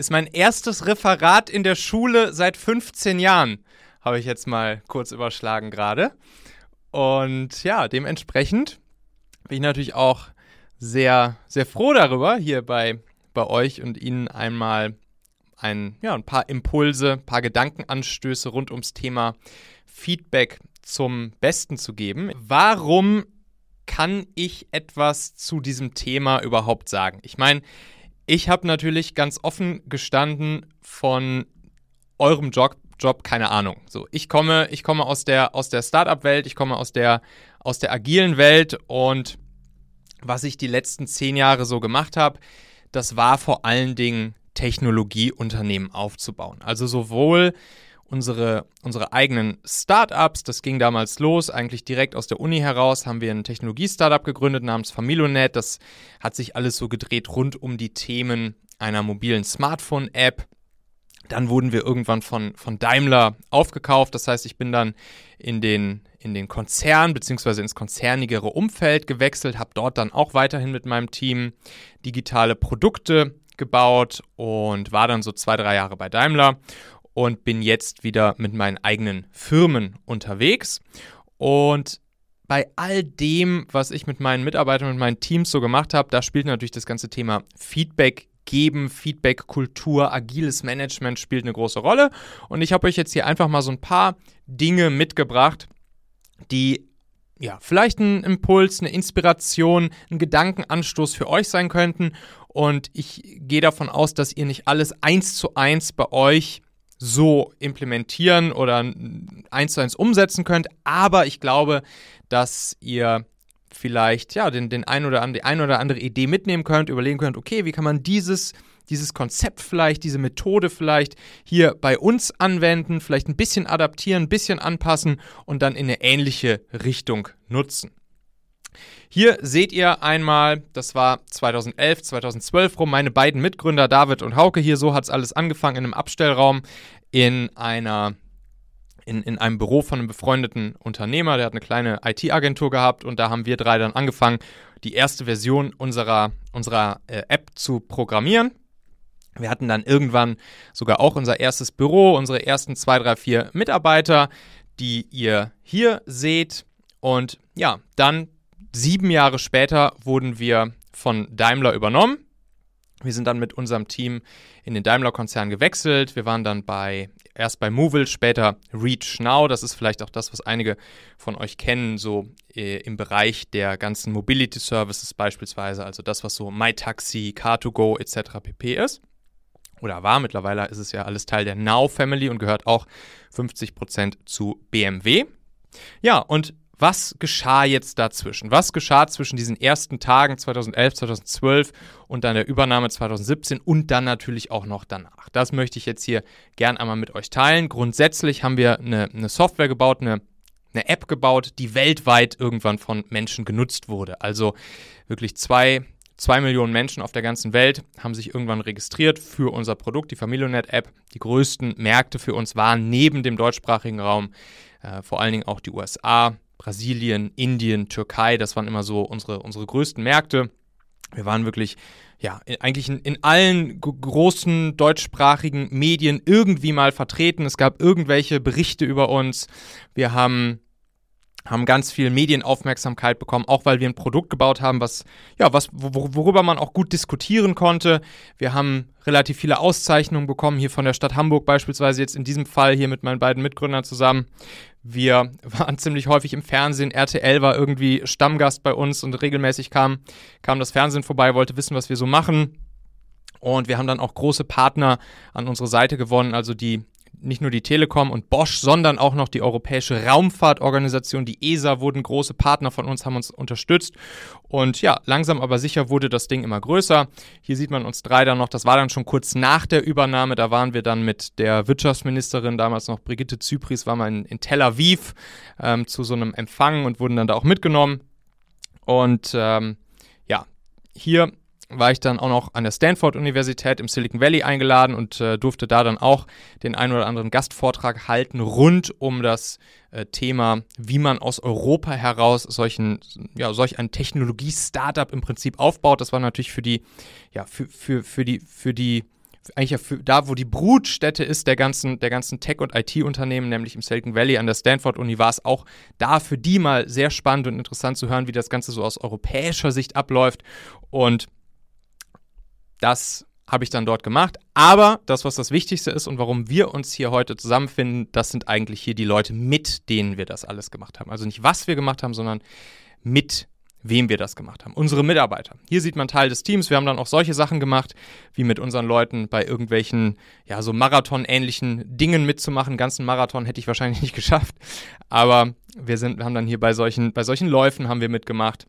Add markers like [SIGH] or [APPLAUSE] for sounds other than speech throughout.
ist mein erstes Referat in der Schule seit 15 Jahren, habe ich jetzt mal kurz überschlagen gerade. Und ja, dementsprechend bin ich natürlich auch sehr, sehr froh darüber, hier bei, bei euch und Ihnen einmal ein, ja, ein paar Impulse, ein paar Gedankenanstöße rund ums Thema Feedback zum Besten zu geben. Warum kann ich etwas zu diesem Thema überhaupt sagen? Ich meine, ich habe natürlich ganz offen gestanden von eurem Job, Job keine Ahnung. So, ich komme, ich komme aus der, aus der Startup-Welt, ich komme aus der, aus der agilen Welt und was ich die letzten zehn Jahre so gemacht habe, das war vor allen Dingen Technologieunternehmen aufzubauen. Also sowohl unsere, unsere eigenen Startups, das ging damals los, eigentlich direkt aus der Uni heraus, haben wir ein Technologie-Startup gegründet namens Familonet. Das hat sich alles so gedreht rund um die Themen einer mobilen Smartphone-App. Dann wurden wir irgendwann von, von Daimler aufgekauft. Das heißt, ich bin dann in den, in den Konzern bzw. ins konzernigere Umfeld gewechselt, habe dort dann auch weiterhin mit meinem Team digitale Produkte gebaut und war dann so zwei, drei Jahre bei Daimler und bin jetzt wieder mit meinen eigenen Firmen unterwegs. Und bei all dem, was ich mit meinen Mitarbeitern und meinen Teams so gemacht habe, da spielt natürlich das ganze Thema Feedback geben, Feedback-Kultur, agiles Management spielt eine große Rolle. Und ich habe euch jetzt hier einfach mal so ein paar Dinge mitgebracht, die ja, vielleicht ein Impuls, eine Inspiration, ein Gedankenanstoß für euch sein könnten. Und ich gehe davon aus, dass ihr nicht alles eins zu eins bei euch so implementieren oder eins zu eins umsetzen könnt. Aber ich glaube, dass ihr vielleicht ja den, den ein oder die ein oder andere Idee mitnehmen könnt, überlegen könnt, okay, wie kann man dieses dieses Konzept vielleicht, diese Methode vielleicht hier bei uns anwenden, vielleicht ein bisschen adaptieren, ein bisschen anpassen und dann in eine ähnliche Richtung nutzen. Hier seht ihr einmal, das war 2011, 2012 rum, meine beiden Mitgründer David und Hauke hier, so hat es alles angefangen in einem Abstellraum in einer in, in einem Büro von einem befreundeten Unternehmer, der hat eine kleine IT-Agentur gehabt und da haben wir drei dann angefangen, die erste Version unserer, unserer äh, App zu programmieren. Wir hatten dann irgendwann sogar auch unser erstes Büro, unsere ersten zwei, drei, vier Mitarbeiter, die ihr hier seht. Und ja, dann sieben Jahre später wurden wir von Daimler übernommen. Wir sind dann mit unserem Team in den Daimler-Konzern gewechselt. Wir waren dann bei erst bei Movil, später Reach Now. Das ist vielleicht auch das, was einige von euch kennen, so äh, im Bereich der ganzen Mobility Services beispielsweise, also das, was so MyTaxi, Car2Go etc. pp. ist oder war. Mittlerweile ist es ja alles Teil der Now Family und gehört auch 50% zu BMW. Ja, und was geschah jetzt dazwischen? Was geschah zwischen diesen ersten Tagen 2011, 2012 und dann der Übernahme 2017 und dann natürlich auch noch danach? Das möchte ich jetzt hier gern einmal mit euch teilen. Grundsätzlich haben wir eine, eine Software gebaut, eine, eine App gebaut, die weltweit irgendwann von Menschen genutzt wurde. Also wirklich zwei Zwei Millionen Menschen auf der ganzen Welt haben sich irgendwann registriert für unser Produkt, die Familionet-App. Die größten Märkte für uns waren neben dem deutschsprachigen Raum äh, vor allen Dingen auch die USA, Brasilien, Indien, Türkei. Das waren immer so unsere, unsere größten Märkte. Wir waren wirklich, ja, in, eigentlich in, in allen großen deutschsprachigen Medien irgendwie mal vertreten. Es gab irgendwelche Berichte über uns. Wir haben haben ganz viel Medienaufmerksamkeit bekommen, auch weil wir ein Produkt gebaut haben, was ja, was worüber man auch gut diskutieren konnte. Wir haben relativ viele Auszeichnungen bekommen hier von der Stadt Hamburg beispielsweise jetzt in diesem Fall hier mit meinen beiden Mitgründern zusammen. Wir waren ziemlich häufig im Fernsehen. RTL war irgendwie Stammgast bei uns und regelmäßig kam kam das Fernsehen vorbei, wollte wissen, was wir so machen. Und wir haben dann auch große Partner an unsere Seite gewonnen, also die nicht nur die Telekom und Bosch, sondern auch noch die Europäische Raumfahrtorganisation, die ESA, wurden große Partner von uns, haben uns unterstützt. Und ja, langsam aber sicher wurde das Ding immer größer. Hier sieht man uns drei dann noch, das war dann schon kurz nach der Übernahme, da waren wir dann mit der Wirtschaftsministerin, damals noch Brigitte Zypris, war mal in, in Tel Aviv ähm, zu so einem Empfang und wurden dann da auch mitgenommen. Und ähm, ja, hier war ich dann auch noch an der Stanford-Universität im Silicon Valley eingeladen und äh, durfte da dann auch den einen oder anderen Gastvortrag halten rund um das äh, Thema, wie man aus Europa heraus solchen, ja, solch ein Technologie-Startup im Prinzip aufbaut. Das war natürlich für die, ja, für, für, für die, für die eigentlich ja für, da, wo die Brutstätte ist der ganzen, der ganzen Tech- und IT-Unternehmen, nämlich im Silicon Valley an der Stanford-Uni, war es auch da für die mal sehr spannend und interessant zu hören, wie das Ganze so aus europäischer Sicht abläuft. Und das habe ich dann dort gemacht. Aber das, was das Wichtigste ist und warum wir uns hier heute zusammenfinden, das sind eigentlich hier die Leute, mit denen wir das alles gemacht haben. Also nicht, was wir gemacht haben, sondern mit wem wir das gemacht haben. Unsere Mitarbeiter. Hier sieht man Teil des Teams. Wir haben dann auch solche Sachen gemacht, wie mit unseren Leuten bei irgendwelchen, ja, so Marathon-ähnlichen Dingen mitzumachen. ganzen Marathon hätte ich wahrscheinlich [LAUGHS] nicht geschafft. Aber wir sind, haben dann hier bei solchen, bei solchen Läufen haben wir mitgemacht.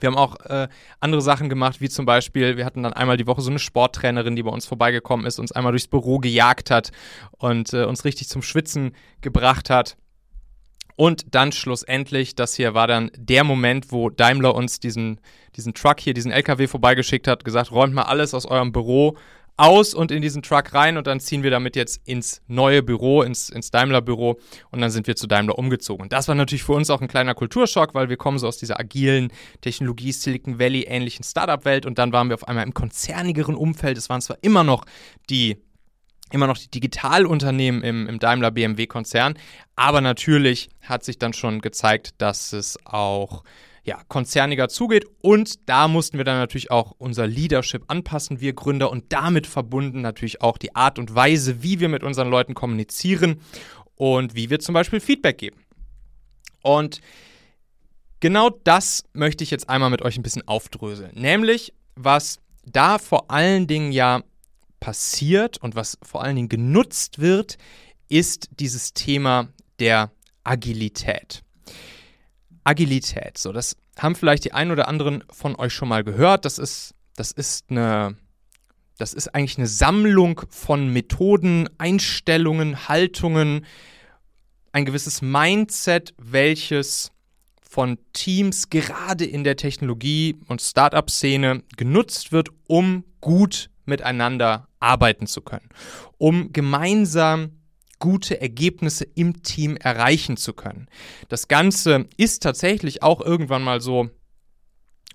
Wir haben auch äh, andere Sachen gemacht, wie zum Beispiel, wir hatten dann einmal die Woche so eine Sporttrainerin, die bei uns vorbeigekommen ist, uns einmal durchs Büro gejagt hat und äh, uns richtig zum Schwitzen gebracht hat. Und dann schlussendlich, das hier war dann der Moment, wo Daimler uns diesen, diesen Truck hier, diesen LKW vorbeigeschickt hat, gesagt, räumt mal alles aus eurem Büro aus und in diesen Truck rein und dann ziehen wir damit jetzt ins neue Büro, ins, ins Daimler-Büro und dann sind wir zu Daimler umgezogen. Und das war natürlich für uns auch ein kleiner Kulturschock, weil wir kommen so aus dieser agilen Technologie, Silicon Valley ähnlichen Startup-Welt und dann waren wir auf einmal im konzernigeren Umfeld. Es waren zwar immer noch die immer noch die Digitalunternehmen im, im Daimler BMW-Konzern. Aber natürlich hat sich dann schon gezeigt, dass es auch ja, konzerniger zugeht. Und da mussten wir dann natürlich auch unser Leadership anpassen, wir Gründer, und damit verbunden natürlich auch die Art und Weise, wie wir mit unseren Leuten kommunizieren und wie wir zum Beispiel Feedback geben. Und genau das möchte ich jetzt einmal mit euch ein bisschen aufdröseln. Nämlich, was da vor allen Dingen ja passiert und was vor allen Dingen genutzt wird, ist dieses Thema der Agilität. Agilität, so das haben vielleicht die einen oder anderen von euch schon mal gehört. Das ist, das ist eine, das ist eigentlich eine Sammlung von Methoden, Einstellungen, Haltungen, ein gewisses Mindset, welches von Teams gerade in der Technologie- und Startup-Szene genutzt wird, um gut miteinander arbeiten zu können, um gemeinsam gute Ergebnisse im Team erreichen zu können. Das Ganze ist tatsächlich auch irgendwann mal so,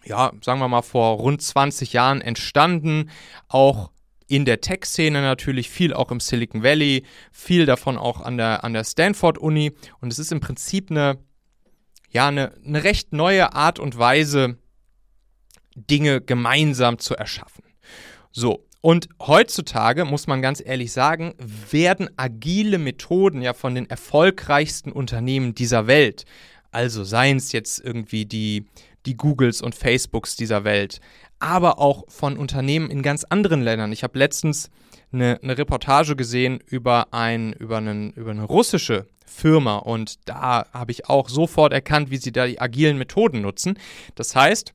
ja, sagen wir mal vor rund 20 Jahren entstanden, auch in der Tech-Szene natürlich, viel auch im Silicon Valley, viel davon auch an der, an der Stanford-Uni. Und es ist im Prinzip eine, ja, eine, eine recht neue Art und Weise, Dinge gemeinsam zu erschaffen. So, und heutzutage, muss man ganz ehrlich sagen, werden agile Methoden ja von den erfolgreichsten Unternehmen dieser Welt, also seien es jetzt irgendwie die, die Googles und Facebooks dieser Welt, aber auch von Unternehmen in ganz anderen Ländern. Ich habe letztens eine, eine, Reportage gesehen über, ein, über, einen, über eine russische Firma und da habe ich auch sofort erkannt, wie sie da die agilen Methoden nutzen. Das heißt,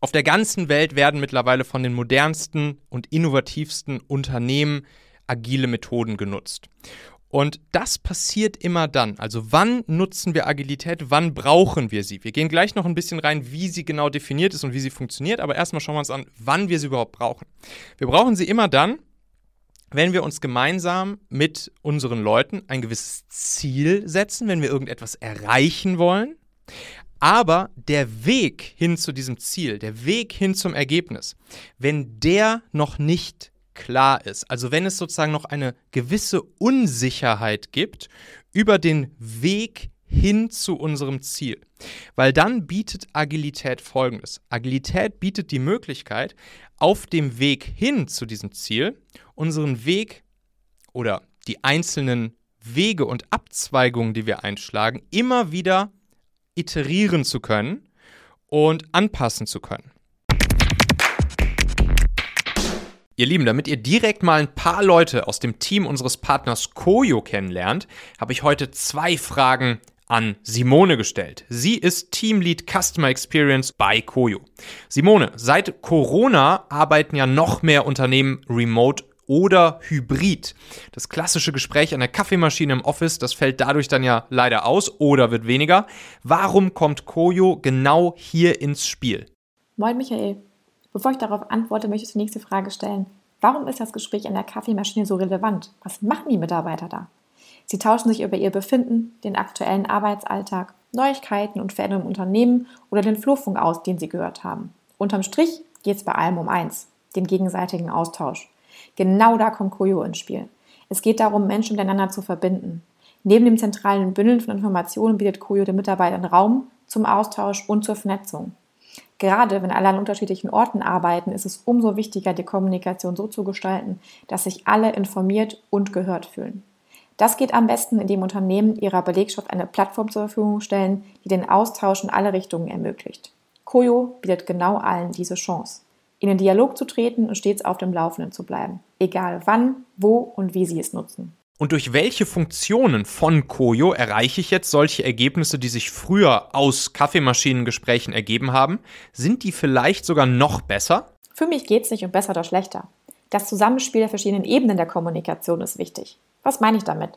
auf der ganzen Welt werden mittlerweile von den modernsten und innovativsten Unternehmen agile Methoden genutzt. Und das passiert immer dann. Also wann nutzen wir Agilität, wann brauchen wir sie? Wir gehen gleich noch ein bisschen rein, wie sie genau definiert ist und wie sie funktioniert, aber erstmal schauen wir uns an, wann wir sie überhaupt brauchen. Wir brauchen sie immer dann, wenn wir uns gemeinsam mit unseren Leuten ein gewisses Ziel setzen, wenn wir irgendetwas erreichen wollen, aber der Weg hin zu diesem Ziel, der Weg hin zum Ergebnis, wenn der noch nicht klar ist, also wenn es sozusagen noch eine gewisse Unsicherheit gibt über den Weg hin zu unserem Ziel. Weil dann bietet Agilität Folgendes. Agilität bietet die Möglichkeit, auf dem Weg hin zu diesem Ziel unseren Weg oder die einzelnen Wege und Abzweigungen, die wir einschlagen, immer wieder iterieren zu können und anpassen zu können. Ihr Lieben, damit ihr direkt mal ein paar Leute aus dem Team unseres Partners Koyo kennenlernt, habe ich heute zwei Fragen an Simone gestellt. Sie ist Teamlead Customer Experience bei Koyo. Simone, seit Corona arbeiten ja noch mehr Unternehmen remote oder Hybrid. Das klassische Gespräch an der Kaffeemaschine im Office, das fällt dadurch dann ja leider aus oder wird weniger. Warum kommt Koyo genau hier ins Spiel? Moin Michael. Bevor ich darauf antworte, möchte ich die nächste Frage stellen. Warum ist das Gespräch an der Kaffeemaschine so relevant? Was machen die Mitarbeiter da? Sie tauschen sich über ihr Befinden, den aktuellen Arbeitsalltag, Neuigkeiten und Veränderungen im Unternehmen oder den Flurfunk aus, den sie gehört haben. Unterm Strich geht es bei allem um eins, den gegenseitigen Austausch. Genau da kommt Koyo ins Spiel. Es geht darum, Menschen miteinander zu verbinden. Neben dem zentralen Bündeln von Informationen bietet Koyo den Mitarbeitern Raum zum Austausch und zur Vernetzung. Gerade wenn alle an unterschiedlichen Orten arbeiten, ist es umso wichtiger, die Kommunikation so zu gestalten, dass sich alle informiert und gehört fühlen. Das geht am besten, indem Unternehmen ihrer Belegschaft eine Plattform zur Verfügung stellen, die den Austausch in alle Richtungen ermöglicht. Koyo bietet genau allen diese Chance, in den Dialog zu treten und stets auf dem Laufenden zu bleiben, egal wann, wo und wie sie es nutzen. Und durch welche Funktionen von Koyo erreiche ich jetzt solche Ergebnisse, die sich früher aus Kaffeemaschinengesprächen ergeben haben? Sind die vielleicht sogar noch besser? Für mich geht es nicht um besser oder schlechter. Das Zusammenspiel der verschiedenen Ebenen der Kommunikation ist wichtig. Was meine ich damit?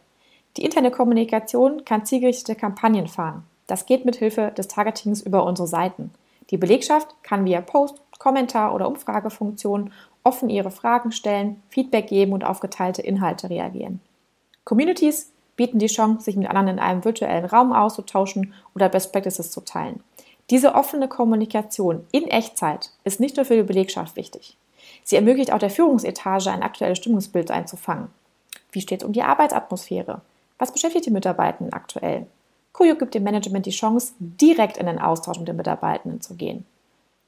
Die interne Kommunikation kann zielgerichtete Kampagnen fahren. Das geht mit Hilfe des Targetings über unsere Seiten. Die Belegschaft kann via Post, Kommentar oder Umfragefunktion offen ihre Fragen stellen, Feedback geben und auf geteilte Inhalte reagieren. Communities bieten die Chance, sich mit anderen in einem virtuellen Raum auszutauschen oder Best Practices zu teilen. Diese offene Kommunikation in Echtzeit ist nicht nur für die Belegschaft wichtig. Sie ermöglicht auch der Führungsetage ein aktuelles Stimmungsbild einzufangen. Wie steht es um die Arbeitsatmosphäre? Was beschäftigt die Mitarbeitenden aktuell? Kuyo gibt dem Management die Chance, direkt in den Austausch mit den Mitarbeitenden zu gehen.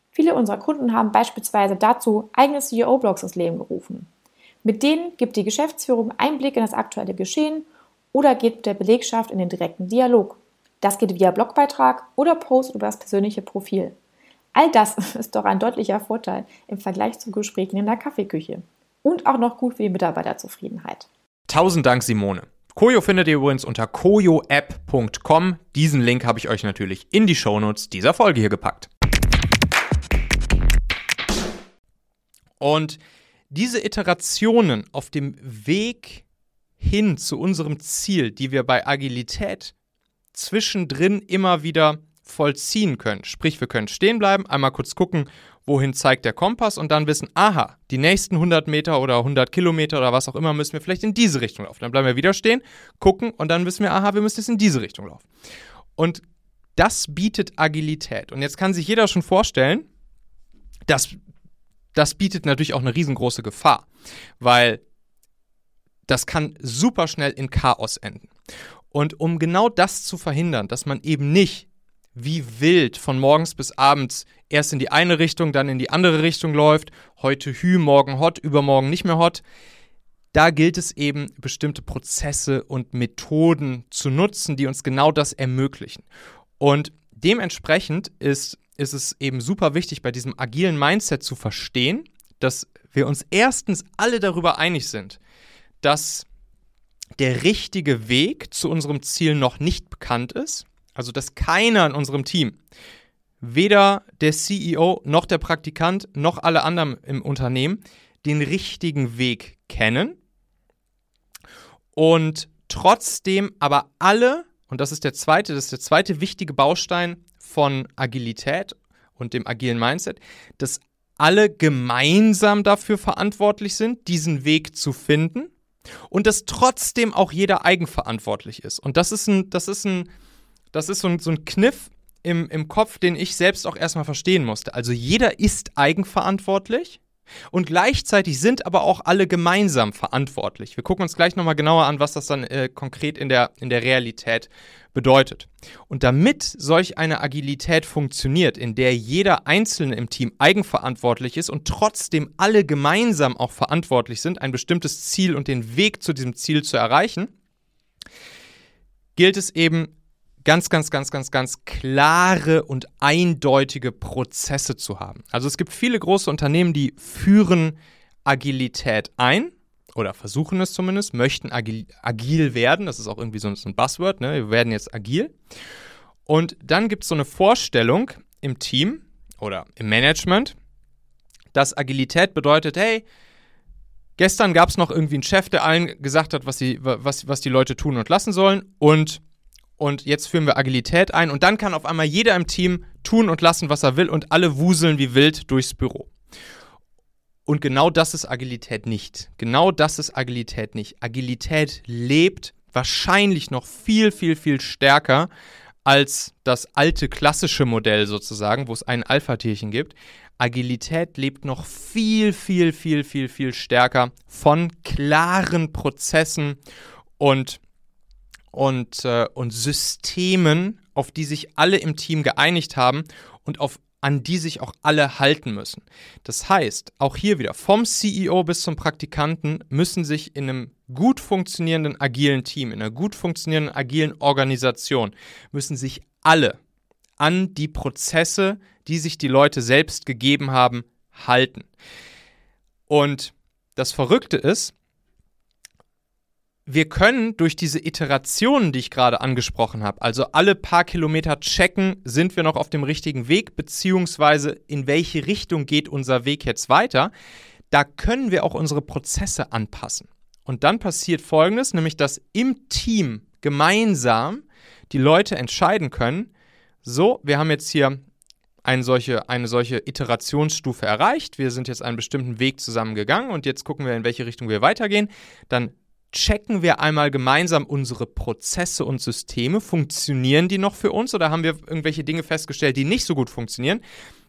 Viele unserer Kunden haben beispielsweise dazu eigene CEO-Blogs ins Leben gerufen. Mit denen gibt die Geschäftsführung Einblick in das aktuelle Geschehen oder geht mit der Belegschaft in den direkten Dialog. Das geht via Blogbeitrag oder Post über das persönliche Profil. All das [LAUGHS] ist doch ein deutlicher Vorteil im Vergleich zu Gesprächen in der Kaffeeküche. Und auch noch gut für die Mitarbeiterzufriedenheit. Tausend Dank, Simone. Koyo findet ihr übrigens unter koyoapp.com. Diesen Link habe ich euch natürlich in die Shownotes dieser Folge hier gepackt. Und diese Iterationen auf dem Weg hin zu unserem Ziel, die wir bei Agilität zwischendrin immer wieder vollziehen können. Sprich, wir können stehen bleiben, einmal kurz gucken, wohin zeigt der Kompass und dann wissen, aha, die nächsten 100 Meter oder 100 Kilometer oder was auch immer müssen wir vielleicht in diese Richtung laufen. Dann bleiben wir wieder stehen, gucken und dann wissen wir, aha, wir müssen jetzt in diese Richtung laufen. Und das bietet Agilität. Und jetzt kann sich jeder schon vorstellen, dass das bietet natürlich auch eine riesengroße Gefahr, weil das kann super schnell in Chaos enden. Und um genau das zu verhindern, dass man eben nicht wie wild von morgens bis abends erst in die eine Richtung, dann in die andere Richtung läuft, heute Hü, morgen hot, übermorgen nicht mehr hot, da gilt es eben, bestimmte Prozesse und Methoden zu nutzen, die uns genau das ermöglichen. Und dementsprechend ist ist es eben super wichtig, bei diesem agilen Mindset zu verstehen, dass wir uns erstens alle darüber einig sind, dass der richtige Weg zu unserem Ziel noch nicht bekannt ist. Also, dass keiner in unserem Team, weder der CEO noch der Praktikant noch alle anderen im Unternehmen, den richtigen Weg kennen. Und trotzdem aber alle, und das ist der zweite, das ist der zweite wichtige Baustein, von Agilität und dem agilen Mindset, dass alle gemeinsam dafür verantwortlich sind, diesen Weg zu finden und dass trotzdem auch jeder eigenverantwortlich ist. Und das ist ein, das ist ein, das ist so ein, so ein Kniff im, im Kopf, den ich selbst auch erstmal verstehen musste. Also jeder ist eigenverantwortlich und gleichzeitig sind aber auch alle gemeinsam verantwortlich. Wir gucken uns gleich nochmal genauer an, was das dann äh, konkret in der, in der Realität bedeutet. Und damit solch eine Agilität funktioniert, in der jeder Einzelne im Team eigenverantwortlich ist und trotzdem alle gemeinsam auch verantwortlich sind, ein bestimmtes Ziel und den Weg zu diesem Ziel zu erreichen, gilt es eben ganz, ganz, ganz, ganz, ganz klare und eindeutige Prozesse zu haben. Also es gibt viele große Unternehmen, die führen Agilität ein oder versuchen es zumindest, möchten agil, agil werden. Das ist auch irgendwie so, ein Buzzword, ne? wir werden jetzt agil. Und dann gibt es so eine Vorstellung im Team oder im Management, dass Agilität bedeutet, hey, gestern gab es noch irgendwie einen Chef, der allen gesagt hat, was die, was, was die Leute tun und lassen sollen und und jetzt führen wir Agilität ein und dann kann auf einmal jeder im Team tun und lassen, was er will und alle wuseln wie wild durchs Büro. Und genau das ist Agilität nicht. Genau das ist Agilität nicht. Agilität lebt wahrscheinlich noch viel, viel, viel stärker als das alte klassische Modell sozusagen, wo es ein Alpha-Tierchen gibt. Agilität lebt noch viel, viel, viel, viel, viel stärker von klaren Prozessen und, und, äh, und Systemen, auf die sich alle im Team geeinigt haben und auf an die sich auch alle halten müssen. Das heißt, auch hier wieder, vom CEO bis zum Praktikanten müssen sich in einem gut funktionierenden agilen Team, in einer gut funktionierenden agilen Organisation, müssen sich alle an die Prozesse, die sich die Leute selbst gegeben haben, halten. Und das Verrückte ist, wir können durch diese Iterationen, die ich gerade angesprochen habe, also alle paar Kilometer checken, sind wir noch auf dem richtigen Weg, beziehungsweise in welche Richtung geht unser Weg jetzt weiter, da können wir auch unsere Prozesse anpassen. Und dann passiert Folgendes, nämlich dass im Team gemeinsam die Leute entscheiden können, so, wir haben jetzt hier eine solche, eine solche Iterationsstufe erreicht, wir sind jetzt einen bestimmten Weg zusammengegangen und jetzt gucken wir, in welche Richtung wir weitergehen, dann checken wir einmal gemeinsam unsere Prozesse und Systeme. Funktionieren die noch für uns oder haben wir irgendwelche Dinge festgestellt, die nicht so gut funktionieren?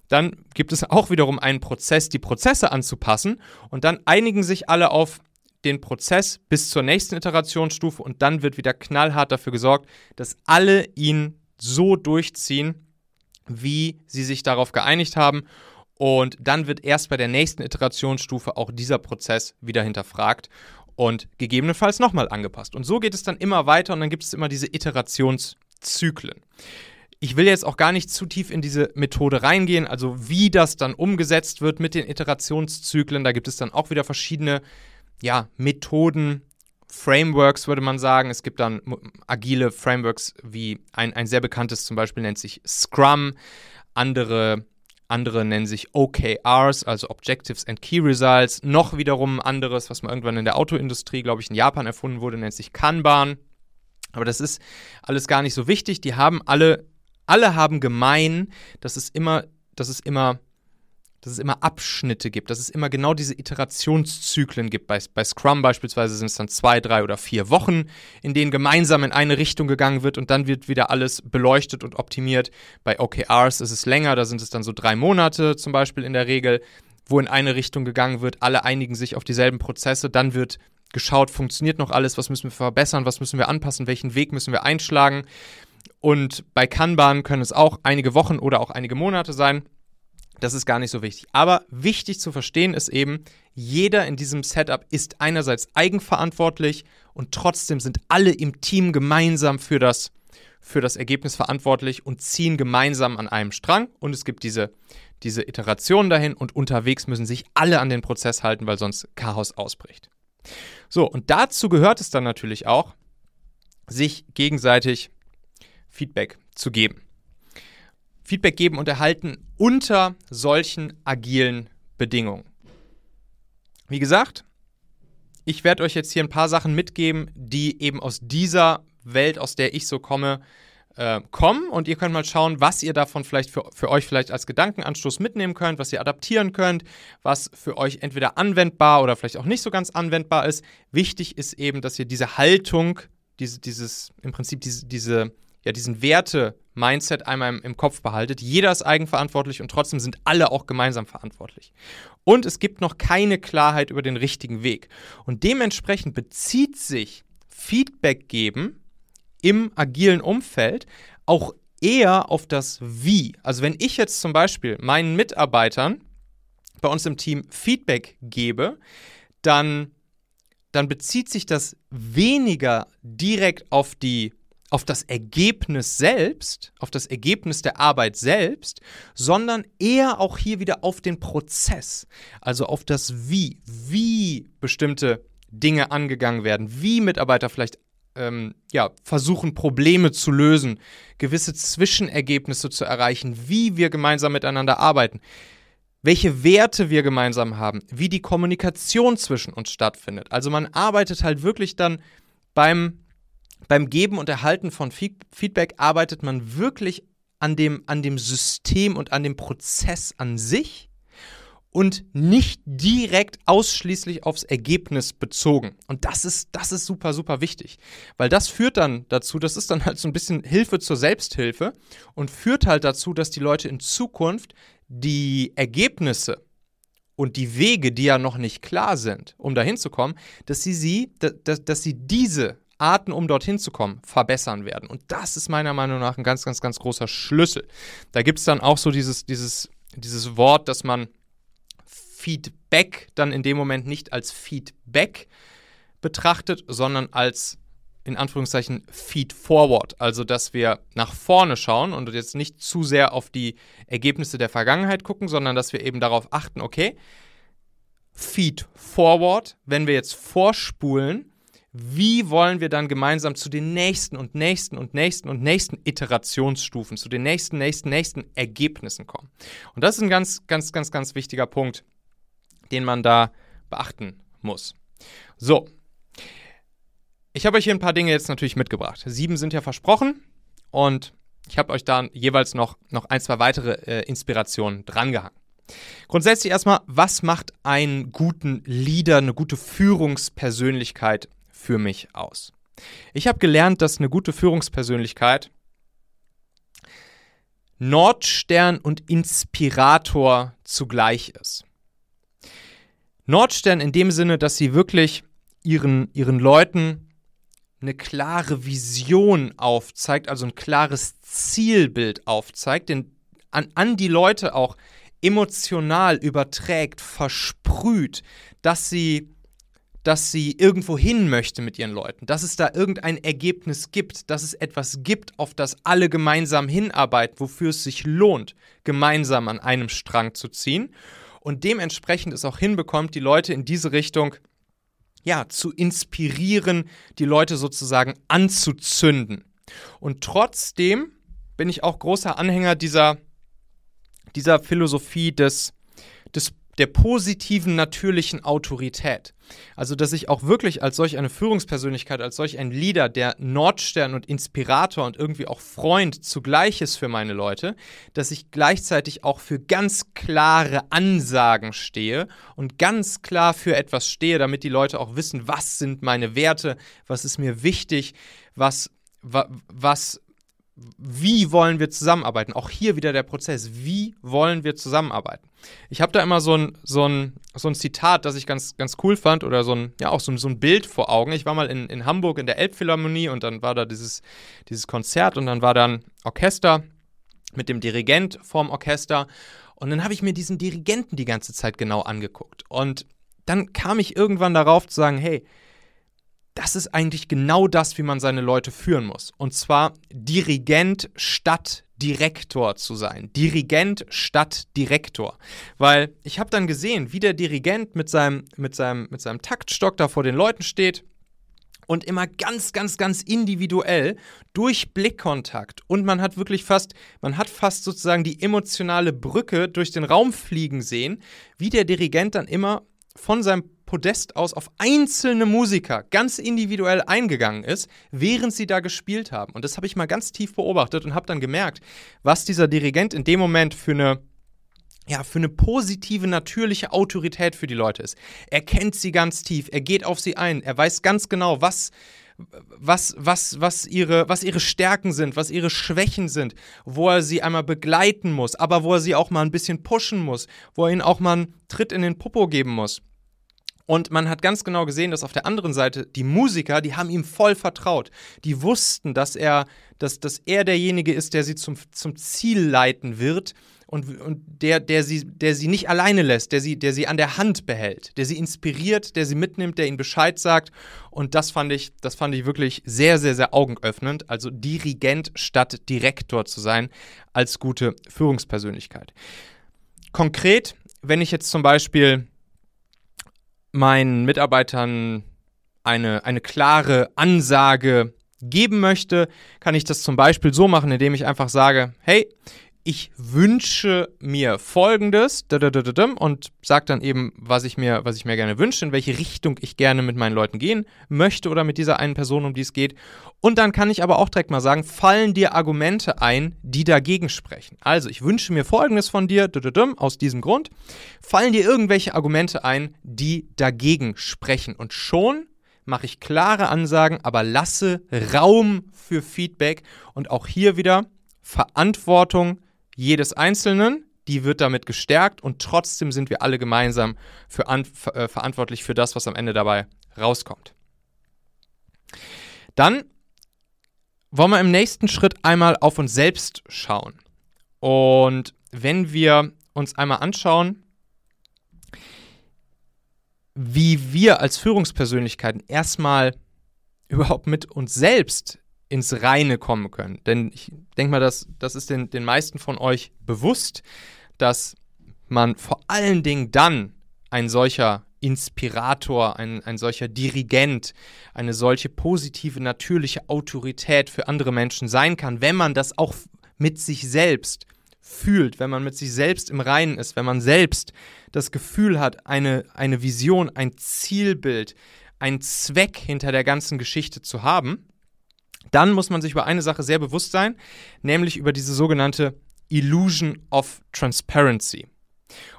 Dann gibt es auch wiederum einen Prozess, die Prozesse anzupassen und dann einigen sich alle auf den Prozess bis zur nächsten Iterationsstufe und dann wird wieder knallhart dafür gesorgt, dass alle ihn so durchziehen, wie sie sich darauf geeinigt haben. Und dann wird erst bei der nächsten Iterationsstufe auch dieser Prozess wieder hinterfragt und gegebenenfalls nochmal angepasst. Und so geht es dann immer weiter und dann gibt es immer diese Iterationszyklen. Ich will jetzt auch gar nicht zu tief in diese Methode reingehen, also wie das dann umgesetzt wird mit den Iterationszyklen. Da gibt es dann auch wieder verschiedene ja, Methoden, Frameworks würde man sagen. Es gibt dann agile Frameworks wie ein, ein sehr bekanntes zum Beispiel nennt sich Scrum. Andere andere nennen sich OKRs, also Objectives and Key Results. Noch wiederum anderes, was mal irgendwann in der Autoindustrie, glaube ich, in Japan erfunden wurde, nennt sich Kanban. Aber das ist alles gar nicht so wichtig. Die haben alle, alle haben gemein, dass es immer, dass es immer dass es immer Abschnitte gibt, dass es immer genau diese Iterationszyklen gibt. Bei, bei Scrum beispielsweise sind es dann zwei, drei oder vier Wochen, in denen gemeinsam in eine Richtung gegangen wird und dann wird wieder alles beleuchtet und optimiert. Bei OKRs ist es länger, da sind es dann so drei Monate zum Beispiel in der Regel, wo in eine Richtung gegangen wird, alle einigen sich auf dieselben Prozesse, dann wird geschaut, funktioniert noch alles, was müssen wir verbessern, was müssen wir anpassen, welchen Weg müssen wir einschlagen. Und bei Kanban können es auch einige Wochen oder auch einige Monate sein. Das ist gar nicht so wichtig. Aber wichtig zu verstehen ist eben, jeder in diesem Setup ist einerseits eigenverantwortlich und trotzdem sind alle im Team gemeinsam für das, für das Ergebnis verantwortlich und ziehen gemeinsam an einem Strang. Und es gibt diese, diese Iteration dahin und unterwegs müssen sich alle an den Prozess halten, weil sonst Chaos ausbricht. So, und dazu gehört es dann natürlich auch, sich gegenseitig Feedback zu geben. Feedback geben und erhalten unter solchen agilen Bedingungen. Wie gesagt, ich werde euch jetzt hier ein paar Sachen mitgeben, die eben aus dieser Welt, aus der ich so komme, äh, kommen. Und ihr könnt mal schauen, was ihr davon vielleicht für, für euch vielleicht als Gedankenanstoß mitnehmen könnt, was ihr adaptieren könnt, was für euch entweder anwendbar oder vielleicht auch nicht so ganz anwendbar ist. Wichtig ist eben, dass ihr diese Haltung, diese, dieses, im Prinzip diese, diese ja, diesen Werte-Mindset einmal im, im, Kopf behaltet. Jeder ist eigenverantwortlich und trotzdem sind alle auch gemeinsam verantwortlich. Und es gibt noch keine Klarheit über den richtigen Weg. Und dementsprechend bezieht sich Feedback geben im agilen Umfeld auch eher auf das Wie. Also wenn ich jetzt zum Beispiel meinen Mitarbeitern bei uns im Team Feedback gebe, dann, dann bezieht sich das weniger direkt auf die auf das Ergebnis selbst, auf das Ergebnis der Arbeit selbst, sondern eher auch hier wieder auf den Prozess, also auf das Wie, wie bestimmte Dinge angegangen werden, wie Mitarbeiter vielleicht ähm, ja, versuchen, Probleme zu lösen, gewisse Zwischenergebnisse zu erreichen, wie wir gemeinsam miteinander arbeiten, welche Werte wir gemeinsam haben, wie die Kommunikation zwischen uns stattfindet. Also man arbeitet halt wirklich dann beim beim Geben und Erhalten von Feedback arbeitet man wirklich an dem, an dem System und an dem Prozess an sich und nicht direkt ausschließlich aufs Ergebnis bezogen. Und das ist, das ist super, super wichtig. Weil das führt dann dazu, das ist dann halt so ein bisschen Hilfe zur Selbsthilfe und führt halt dazu, dass die Leute in Zukunft die Ergebnisse und die Wege, die ja noch nicht klar sind, um dahin zu kommen, dass sie, sie dass, dass sie diese Arten, um dorthin zu kommen, verbessern werden. Und das ist meiner Meinung nach ein ganz, ganz, ganz großer Schlüssel. Da gibt es dann auch so dieses, dieses, dieses Wort, dass man Feedback dann in dem Moment nicht als Feedback betrachtet, sondern als in Anführungszeichen Feed Forward, also dass wir nach vorne schauen und jetzt nicht zu sehr auf die Ergebnisse der Vergangenheit gucken, sondern dass wir eben darauf achten, okay, Feed Forward, wenn wir jetzt vorspulen, wie wollen wir dann gemeinsam zu den nächsten und nächsten und nächsten und nächsten Iterationsstufen, zu den nächsten, nächsten, nächsten Ergebnissen kommen. Und das ist ein ganz, ganz, ganz, ganz wichtiger Punkt, den man da beachten muss. So. Ich habe euch hier ein paar Dinge jetzt natürlich mitgebracht. Sieben sind ja versprochen und ich habe euch da jeweils noch, noch ein, zwei weitere äh, Inspirationen drangehangen. Grundsätzlich erstmal, was macht einen guten Leader, eine gute Führungspersönlichkeit für mich aus? Ich habe gelernt, dass eine gute Führungspersönlichkeit Nordstern und Inspirator zugleich ist. Nordstern in dem Sinne, dass sie wirklich ihren, ihren Leuten eine klare Vision aufzeigt, also ein klares Zielbild aufzeigt, den, an, an die Leute auch emotional überträgt, versprüht, dass sie dass sie irgendwo hin möchte mit ihren Leuten, dass es da irgendein Ergebnis gibt, dass es etwas gibt, auf das alle gemeinsam hinarbeiten, wofür es sich lohnt, gemeinsam an einem Strang zu ziehen und dementsprechend es auch hinbekommt, die Leute in diese Richtung ja, zu inspirieren, die Leute sozusagen anzuzünden. Und trotzdem bin ich auch großer Anhänger dieser, dieser Philosophie des, des der positiven natürlichen Autorität. Also, dass ich auch wirklich als solch eine Führungspersönlichkeit, als solch ein Leader, der Nordstern und Inspirator und irgendwie auch Freund zugleich ist für meine Leute, dass ich gleichzeitig auch für ganz klare Ansagen stehe und ganz klar für etwas stehe, damit die Leute auch wissen, was sind meine Werte, was ist mir wichtig, was, was, wie wollen wir zusammenarbeiten? Auch hier wieder der Prozess. Wie wollen wir zusammenarbeiten? Ich habe da immer so ein, so, ein, so ein Zitat, das ich ganz, ganz cool fand oder so ein, ja, auch so, so ein Bild vor Augen. Ich war mal in, in Hamburg in der Elbphilharmonie und dann war da dieses, dieses Konzert und dann war da ein Orchester mit dem Dirigent vorm Orchester und dann habe ich mir diesen Dirigenten die ganze Zeit genau angeguckt und dann kam ich irgendwann darauf zu sagen, hey, das ist eigentlich genau das, wie man seine Leute führen muss. Und zwar Dirigent statt Direktor zu sein. Dirigent statt Direktor. Weil ich habe dann gesehen, wie der Dirigent mit seinem, mit, seinem, mit seinem Taktstock da vor den Leuten steht und immer ganz, ganz, ganz individuell durch Blickkontakt. Und man hat wirklich fast, man hat fast sozusagen die emotionale Brücke durch den Raum fliegen sehen, wie der Dirigent dann immer von seinem Podest aus auf einzelne Musiker ganz individuell eingegangen ist, während sie da gespielt haben. Und das habe ich mal ganz tief beobachtet und habe dann gemerkt, was dieser Dirigent in dem Moment für eine ja, für eine positive, natürliche Autorität für die Leute ist. Er kennt sie ganz tief, er geht auf sie ein, er weiß ganz genau, was, was, was, was, ihre, was ihre Stärken sind, was ihre Schwächen sind, wo er sie einmal begleiten muss, aber wo er sie auch mal ein bisschen pushen muss, wo er ihnen auch mal einen Tritt in den Popo geben muss. Und man hat ganz genau gesehen, dass auf der anderen Seite die Musiker, die haben ihm voll vertraut. Die wussten, dass er, dass, dass er derjenige ist, der sie zum, zum Ziel leiten wird und, und der, der, sie, der sie nicht alleine lässt, der sie, der sie an der Hand behält, der sie inspiriert, der sie mitnimmt, der ihnen Bescheid sagt. Und das fand ich, das fand ich wirklich sehr, sehr, sehr augenöffnend. Also Dirigent statt Direktor zu sein als gute Führungspersönlichkeit. Konkret, wenn ich jetzt zum Beispiel meinen Mitarbeitern eine, eine klare Ansage geben möchte, kann ich das zum Beispiel so machen, indem ich einfach sage, hey, ich wünsche mir folgendes und sage dann eben, was ich, mir, was ich mir gerne wünsche, in welche Richtung ich gerne mit meinen Leuten gehen möchte oder mit dieser einen Person, um die es geht. Und dann kann ich aber auch direkt mal sagen, fallen dir Argumente ein, die dagegen sprechen. Also, ich wünsche mir folgendes von dir, aus diesem Grund. Fallen dir irgendwelche Argumente ein, die dagegen sprechen? Und schon mache ich klare Ansagen, aber lasse Raum für Feedback und auch hier wieder Verantwortung jedes Einzelnen, die wird damit gestärkt und trotzdem sind wir alle gemeinsam für an, äh, verantwortlich für das, was am Ende dabei rauskommt. Dann wollen wir im nächsten Schritt einmal auf uns selbst schauen. Und wenn wir uns einmal anschauen, wie wir als Führungspersönlichkeiten erstmal überhaupt mit uns selbst ins Reine kommen können. Denn ich denke mal, dass, das ist den, den meisten von euch bewusst, dass man vor allen Dingen dann ein solcher Inspirator, ein, ein solcher Dirigent, eine solche positive, natürliche Autorität für andere Menschen sein kann, wenn man das auch mit sich selbst fühlt, wenn man mit sich selbst im Reinen ist, wenn man selbst das Gefühl hat, eine, eine Vision, ein Zielbild, einen Zweck hinter der ganzen Geschichte zu haben, dann muss man sich über eine Sache sehr bewusst sein, nämlich über diese sogenannte Illusion of Transparency.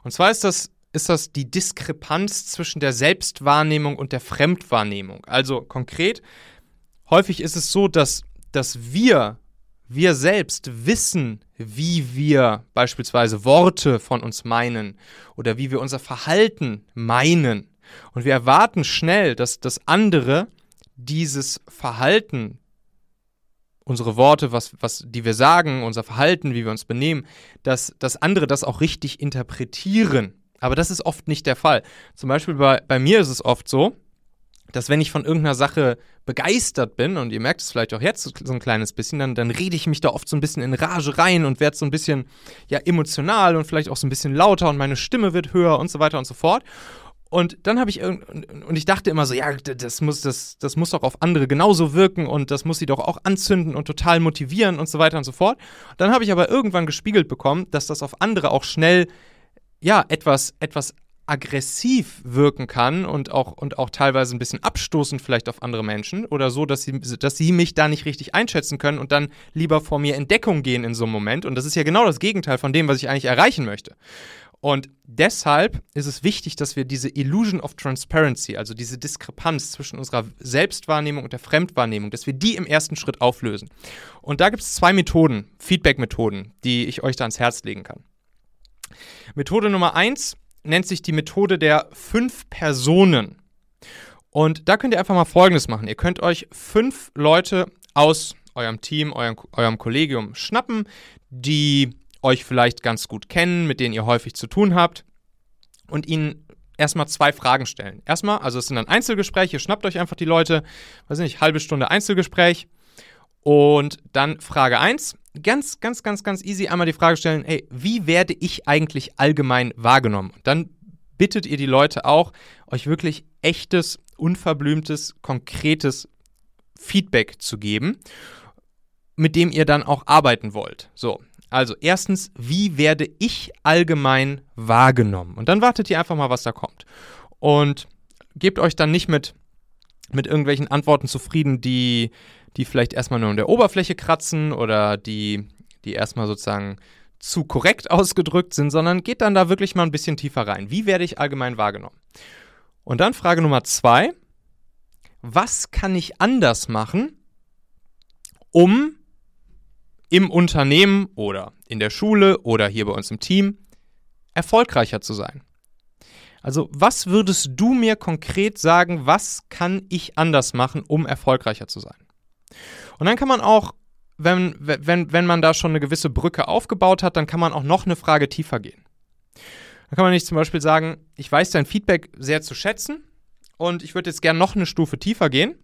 Und zwar ist das, ist das die Diskrepanz zwischen der Selbstwahrnehmung und der Fremdwahrnehmung. Also konkret, häufig ist es so, dass, dass wir, wir selbst wissen, wie wir beispielsweise Worte von uns meinen oder wie wir unser Verhalten meinen. Und wir erwarten schnell, dass das andere dieses Verhalten, unsere Worte, was, was, die wir sagen, unser Verhalten, wie wir uns benehmen, dass, dass andere das auch richtig interpretieren. Aber das ist oft nicht der Fall. Zum Beispiel bei, bei mir ist es oft so, dass wenn ich von irgendeiner Sache begeistert bin, und ihr merkt es vielleicht auch jetzt so ein kleines bisschen, dann, dann rede ich mich da oft so ein bisschen in Rage rein und werde so ein bisschen ja, emotional und vielleicht auch so ein bisschen lauter und meine Stimme wird höher und so weiter und so fort. Und dann habe ich und ich dachte immer so, ja, das muss, das, das muss doch auf andere genauso wirken und das muss sie doch auch anzünden und total motivieren und so weiter und so fort. Dann habe ich aber irgendwann gespiegelt bekommen, dass das auf andere auch schnell, ja, etwas, etwas aggressiv wirken kann und auch, und auch teilweise ein bisschen abstoßend vielleicht auf andere Menschen oder so, dass sie, dass sie mich da nicht richtig einschätzen können und dann lieber vor mir in Deckung gehen in so einem Moment. Und das ist ja genau das Gegenteil von dem, was ich eigentlich erreichen möchte. Und deshalb ist es wichtig, dass wir diese Illusion of Transparency, also diese Diskrepanz zwischen unserer Selbstwahrnehmung und der Fremdwahrnehmung, dass wir die im ersten Schritt auflösen. Und da gibt es zwei Methoden, Feedback-Methoden, die ich euch da ans Herz legen kann. Methode Nummer eins nennt sich die Methode der fünf Personen. Und da könnt ihr einfach mal Folgendes machen. Ihr könnt euch fünf Leute aus eurem Team, eurem, eurem Kollegium schnappen, die euch vielleicht ganz gut kennen, mit denen ihr häufig zu tun habt und ihnen erstmal zwei Fragen stellen. Erstmal, also es sind dann Einzelgespräche, schnappt euch einfach die Leute, weiß nicht, halbe Stunde Einzelgespräch und dann Frage 1, ganz, ganz, ganz, ganz easy einmal die Frage stellen, hey, wie werde ich eigentlich allgemein wahrgenommen? Und dann bittet ihr die Leute auch, euch wirklich echtes, unverblümtes, konkretes Feedback zu geben, mit dem ihr dann auch arbeiten wollt. So, also erstens, wie werde ich allgemein wahrgenommen? Und dann wartet ihr einfach mal, was da kommt. Und gebt euch dann nicht mit, mit irgendwelchen Antworten zufrieden, die, die vielleicht erstmal nur in der Oberfläche kratzen oder die, die erstmal sozusagen zu korrekt [LAUGHS] ausgedrückt sind, sondern geht dann da wirklich mal ein bisschen tiefer rein. Wie werde ich allgemein wahrgenommen? Und dann Frage Nummer zwei. Was kann ich anders machen, um im Unternehmen oder in der Schule oder hier bei uns im Team erfolgreicher zu sein. Also was würdest du mir konkret sagen, was kann ich anders machen, um erfolgreicher zu sein? Und dann kann man auch, wenn, wenn, wenn man da schon eine gewisse Brücke aufgebaut hat, dann kann man auch noch eine Frage tiefer gehen. Dann kann man nicht zum Beispiel sagen, ich weiß dein Feedback sehr zu schätzen und ich würde jetzt gerne noch eine Stufe tiefer gehen.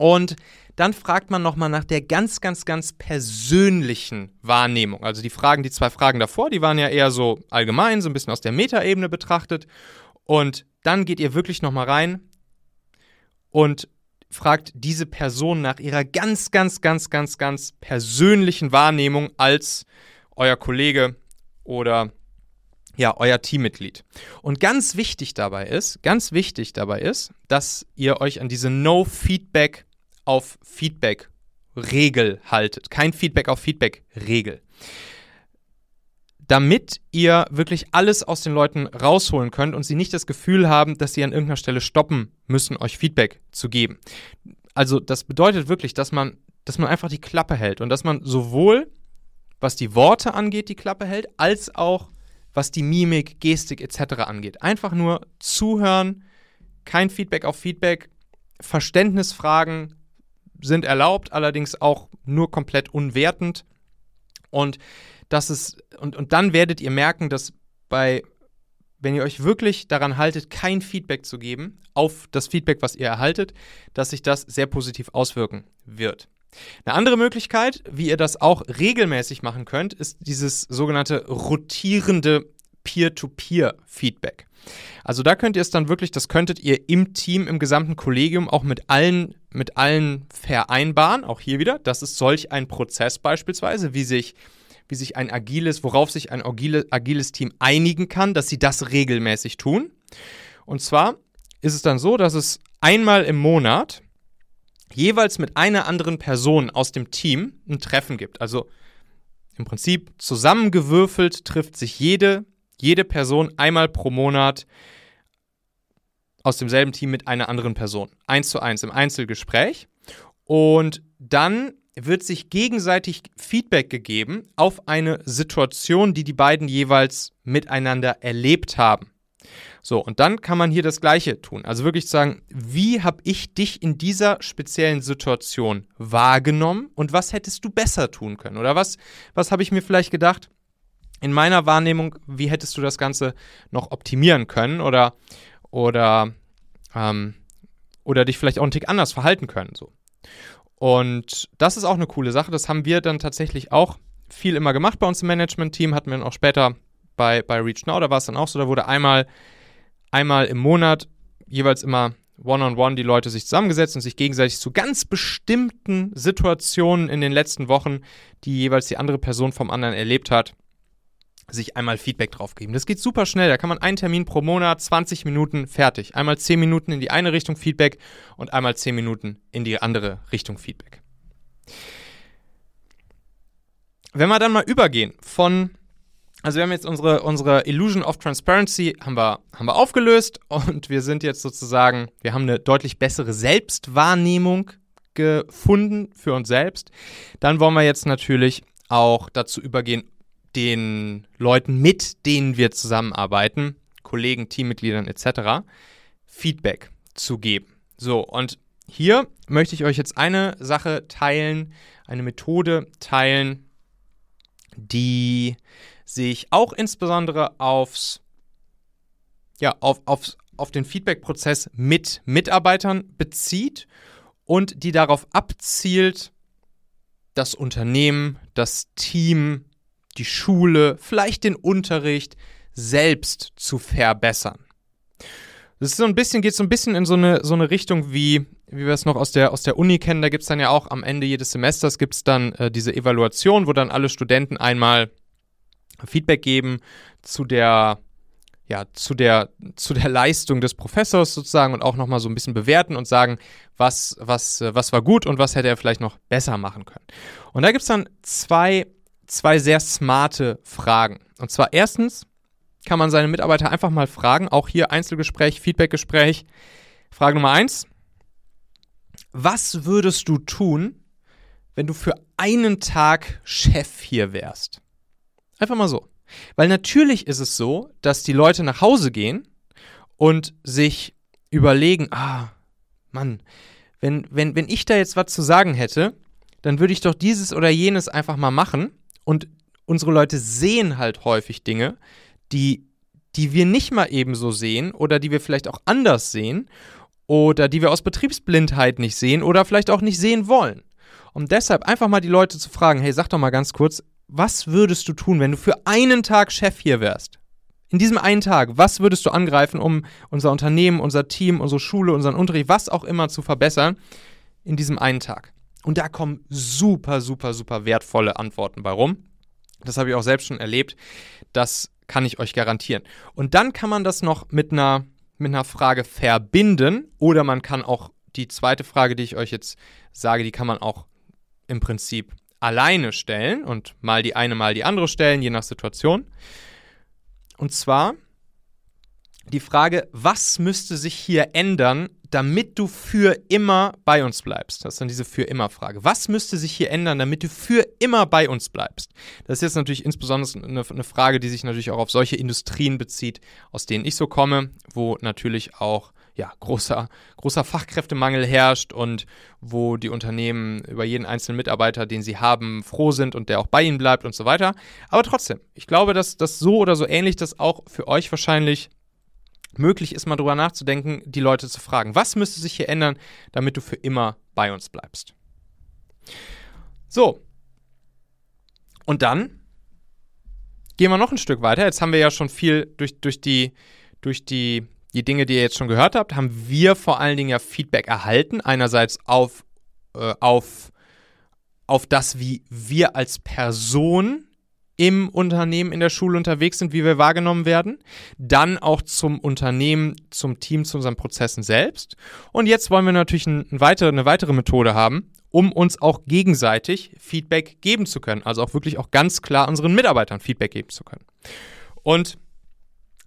Und dann fragt man nochmal nach der ganz, ganz, ganz persönlichen Wahrnehmung. Also die Fragen, die zwei Fragen davor, die waren ja eher so allgemein, so ein bisschen aus der Metaebene betrachtet. Und dann geht ihr wirklich nochmal rein und fragt diese Person nach ihrer ganz, ganz, ganz, ganz, ganz persönlichen Wahrnehmung als euer Kollege oder ja, euer Teammitglied. Und ganz wichtig dabei ist, ganz wichtig dabei ist, dass ihr euch an diese No-Feedback auf Feedback-Regel haltet. Kein Feedback auf Feedback-Regel. Damit ihr wirklich alles aus den Leuten rausholen könnt und sie nicht das Gefühl haben, dass sie an irgendeiner Stelle stoppen müssen, euch Feedback zu geben. Also das bedeutet wirklich, dass man, dass man einfach die Klappe hält und dass man sowohl was die Worte angeht, die Klappe hält, als auch was die Mimik, Gestik etc. angeht. Einfach nur zuhören, kein Feedback auf Feedback, Verständnisfragen sind erlaubt, allerdings auch nur komplett unwertend. Und das ist, und, und dann werdet ihr merken, dass bei, wenn ihr euch wirklich daran haltet, kein Feedback zu geben auf das Feedback, was ihr erhaltet, dass sich das sehr positiv auswirken wird. Eine andere Möglichkeit, wie ihr das auch regelmäßig machen könnt, ist dieses sogenannte rotierende Peer-to-Peer-Feedback. Also da könnt ihr es dann wirklich, das könntet ihr im Team, im gesamten Kollegium auch mit allen, mit allen vereinbaren. Auch hier wieder, das ist solch ein Prozess beispielsweise, wie sich, wie sich ein agiles, worauf sich ein agile, agiles Team einigen kann, dass sie das regelmäßig tun. Und zwar ist es dann so, dass es einmal im Monat jeweils mit einer anderen Person aus dem Team ein Treffen gibt. Also im Prinzip zusammengewürfelt trifft sich jede, jede Person einmal pro Monat aus demselben Team mit einer anderen Person. Eins zu eins im Einzelgespräch. Und dann wird sich gegenseitig Feedback gegeben auf eine Situation, die die beiden jeweils miteinander erlebt haben. So, und dann kann man hier das Gleiche tun. Also wirklich sagen, wie habe ich dich in dieser speziellen Situation wahrgenommen und was hättest du besser tun können? Oder was, was habe ich mir vielleicht gedacht, in meiner Wahrnehmung, wie hättest du das Ganze noch optimieren können oder, oder, ähm, oder dich vielleicht auch einen Tick anders verhalten können? So. Und das ist auch eine coole Sache. Das haben wir dann tatsächlich auch viel immer gemacht bei uns im Management-Team. Hatten wir dann auch später bei, bei Reach Now, da war es dann auch so, da wurde einmal einmal im Monat jeweils immer one-on-one -on -one die Leute sich zusammengesetzt und sich gegenseitig zu ganz bestimmten Situationen in den letzten Wochen, die jeweils die andere Person vom anderen erlebt hat, sich einmal Feedback drauf geben. Das geht super schnell. Da kann man einen Termin pro Monat, 20 Minuten, fertig. Einmal 10 Minuten in die eine Richtung Feedback und einmal 10 Minuten in die andere Richtung Feedback. Wenn wir dann mal übergehen von also wir haben jetzt unsere, unsere Illusion of Transparency haben wir, haben wir aufgelöst und wir sind jetzt sozusagen, wir haben eine deutlich bessere Selbstwahrnehmung gefunden für uns selbst. Dann wollen wir jetzt natürlich auch dazu übergehen, den Leuten, mit denen wir zusammenarbeiten, Kollegen, Teammitgliedern etc., Feedback zu geben. So, und hier möchte ich euch jetzt eine Sache teilen, eine Methode teilen, die sich auch insbesondere aufs, ja, auf, aufs, auf den Feedback-Prozess mit Mitarbeitern bezieht und die darauf abzielt, das Unternehmen, das Team, die Schule, vielleicht den Unterricht selbst zu verbessern. Das ist so ein bisschen, geht so ein bisschen in so eine, so eine Richtung wie, wie wir es noch aus der, aus der Uni kennen. Da gibt es dann ja auch am Ende jedes Semesters gibt es dann äh, diese Evaluation, wo dann alle Studenten einmal Feedback geben zu der ja, zu der, zu der Leistung des Professors sozusagen und auch nochmal so ein bisschen bewerten und sagen, was, was, was war gut und was hätte er vielleicht noch besser machen können. Und da gibt es dann zwei, zwei sehr smarte Fragen. Und zwar erstens kann man seine Mitarbeiter einfach mal fragen, auch hier Einzelgespräch, Feedbackgespräch. Frage Nummer eins. Was würdest du tun, wenn du für einen Tag Chef hier wärst? Einfach mal so. Weil natürlich ist es so, dass die Leute nach Hause gehen und sich überlegen, ah, Mann, wenn, wenn, wenn ich da jetzt was zu sagen hätte, dann würde ich doch dieses oder jenes einfach mal machen. Und unsere Leute sehen halt häufig Dinge, die, die wir nicht mal ebenso sehen oder die wir vielleicht auch anders sehen oder die wir aus Betriebsblindheit nicht sehen oder vielleicht auch nicht sehen wollen. Um deshalb einfach mal die Leute zu fragen, hey, sag doch mal ganz kurz, was würdest du tun, wenn du für einen Tag Chef hier wärst? In diesem einen Tag, was würdest du angreifen, um unser Unternehmen, unser Team, unsere Schule, unseren Unterricht, was auch immer zu verbessern in diesem einen Tag? Und da kommen super, super, super wertvolle Antworten bei rum. Das habe ich auch selbst schon erlebt. Das kann ich euch garantieren. Und dann kann man das noch mit einer, mit einer Frage verbinden oder man kann auch die zweite Frage, die ich euch jetzt sage, die kann man auch im Prinzip alleine stellen und mal die eine, mal die andere stellen, je nach Situation. Und zwar die Frage, was müsste sich hier ändern, damit du für immer bei uns bleibst? Das ist dann diese für immer Frage. Was müsste sich hier ändern, damit du für immer bei uns bleibst? Das ist jetzt natürlich insbesondere eine, eine Frage, die sich natürlich auch auf solche Industrien bezieht, aus denen ich so komme, wo natürlich auch ja, großer, großer Fachkräftemangel herrscht und wo die Unternehmen über jeden einzelnen Mitarbeiter, den sie haben, froh sind und der auch bei ihnen bleibt und so weiter. Aber trotzdem, ich glaube, dass das so oder so ähnlich das auch für euch wahrscheinlich möglich ist, mal drüber nachzudenken, die Leute zu fragen, was müsste sich hier ändern, damit du für immer bei uns bleibst. So. Und dann gehen wir noch ein Stück weiter. Jetzt haben wir ja schon viel durch, durch, die, durch die, die Dinge, die ihr jetzt schon gehört habt, haben wir vor allen Dingen ja Feedback erhalten. Einerseits auf, äh, auf, auf das, wie wir als Person im Unternehmen, in der Schule unterwegs sind, wie wir wahrgenommen werden. Dann auch zum Unternehmen, zum Team, zu unseren Prozessen selbst. Und jetzt wollen wir natürlich ein, ein eine weitere Methode haben, um uns auch gegenseitig Feedback geben zu können. Also auch wirklich auch ganz klar unseren Mitarbeitern Feedback geben zu können. Und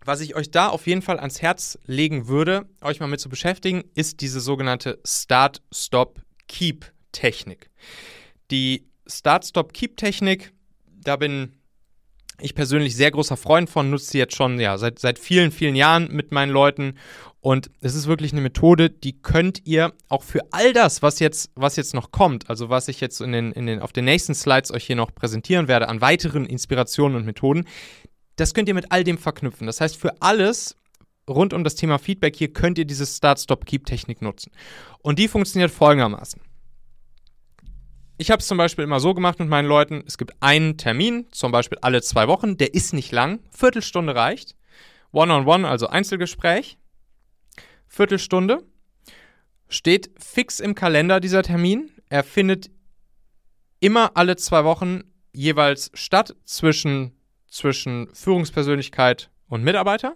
was ich euch da auf jeden Fall ans Herz legen würde, euch mal mit zu beschäftigen, ist diese sogenannte Start, Stop, Keep Technik. Die Start, Stop, Keep Technik, da bin ich persönlich sehr großer Freund von, nutze sie jetzt schon ja, seit, seit vielen, vielen Jahren mit meinen Leuten. Und es ist wirklich eine Methode, die könnt ihr auch für all das, was jetzt, was jetzt noch kommt, also was ich jetzt in den, in den, auf den nächsten Slides euch hier noch präsentieren werde, an weiteren Inspirationen und Methoden, das könnt ihr mit all dem verknüpfen. Das heißt, für alles rund um das Thema Feedback hier könnt ihr diese Start-Stop-Keep-Technik nutzen. Und die funktioniert folgendermaßen ich habe es zum Beispiel immer so gemacht mit meinen Leuten, es gibt einen Termin, zum Beispiel alle zwei Wochen, der ist nicht lang, Viertelstunde reicht. One-on-one, -on -one, also Einzelgespräch, Viertelstunde. Steht fix im Kalender dieser Termin. Er findet immer alle zwei Wochen jeweils statt zwischen, zwischen Führungspersönlichkeit und Mitarbeiter.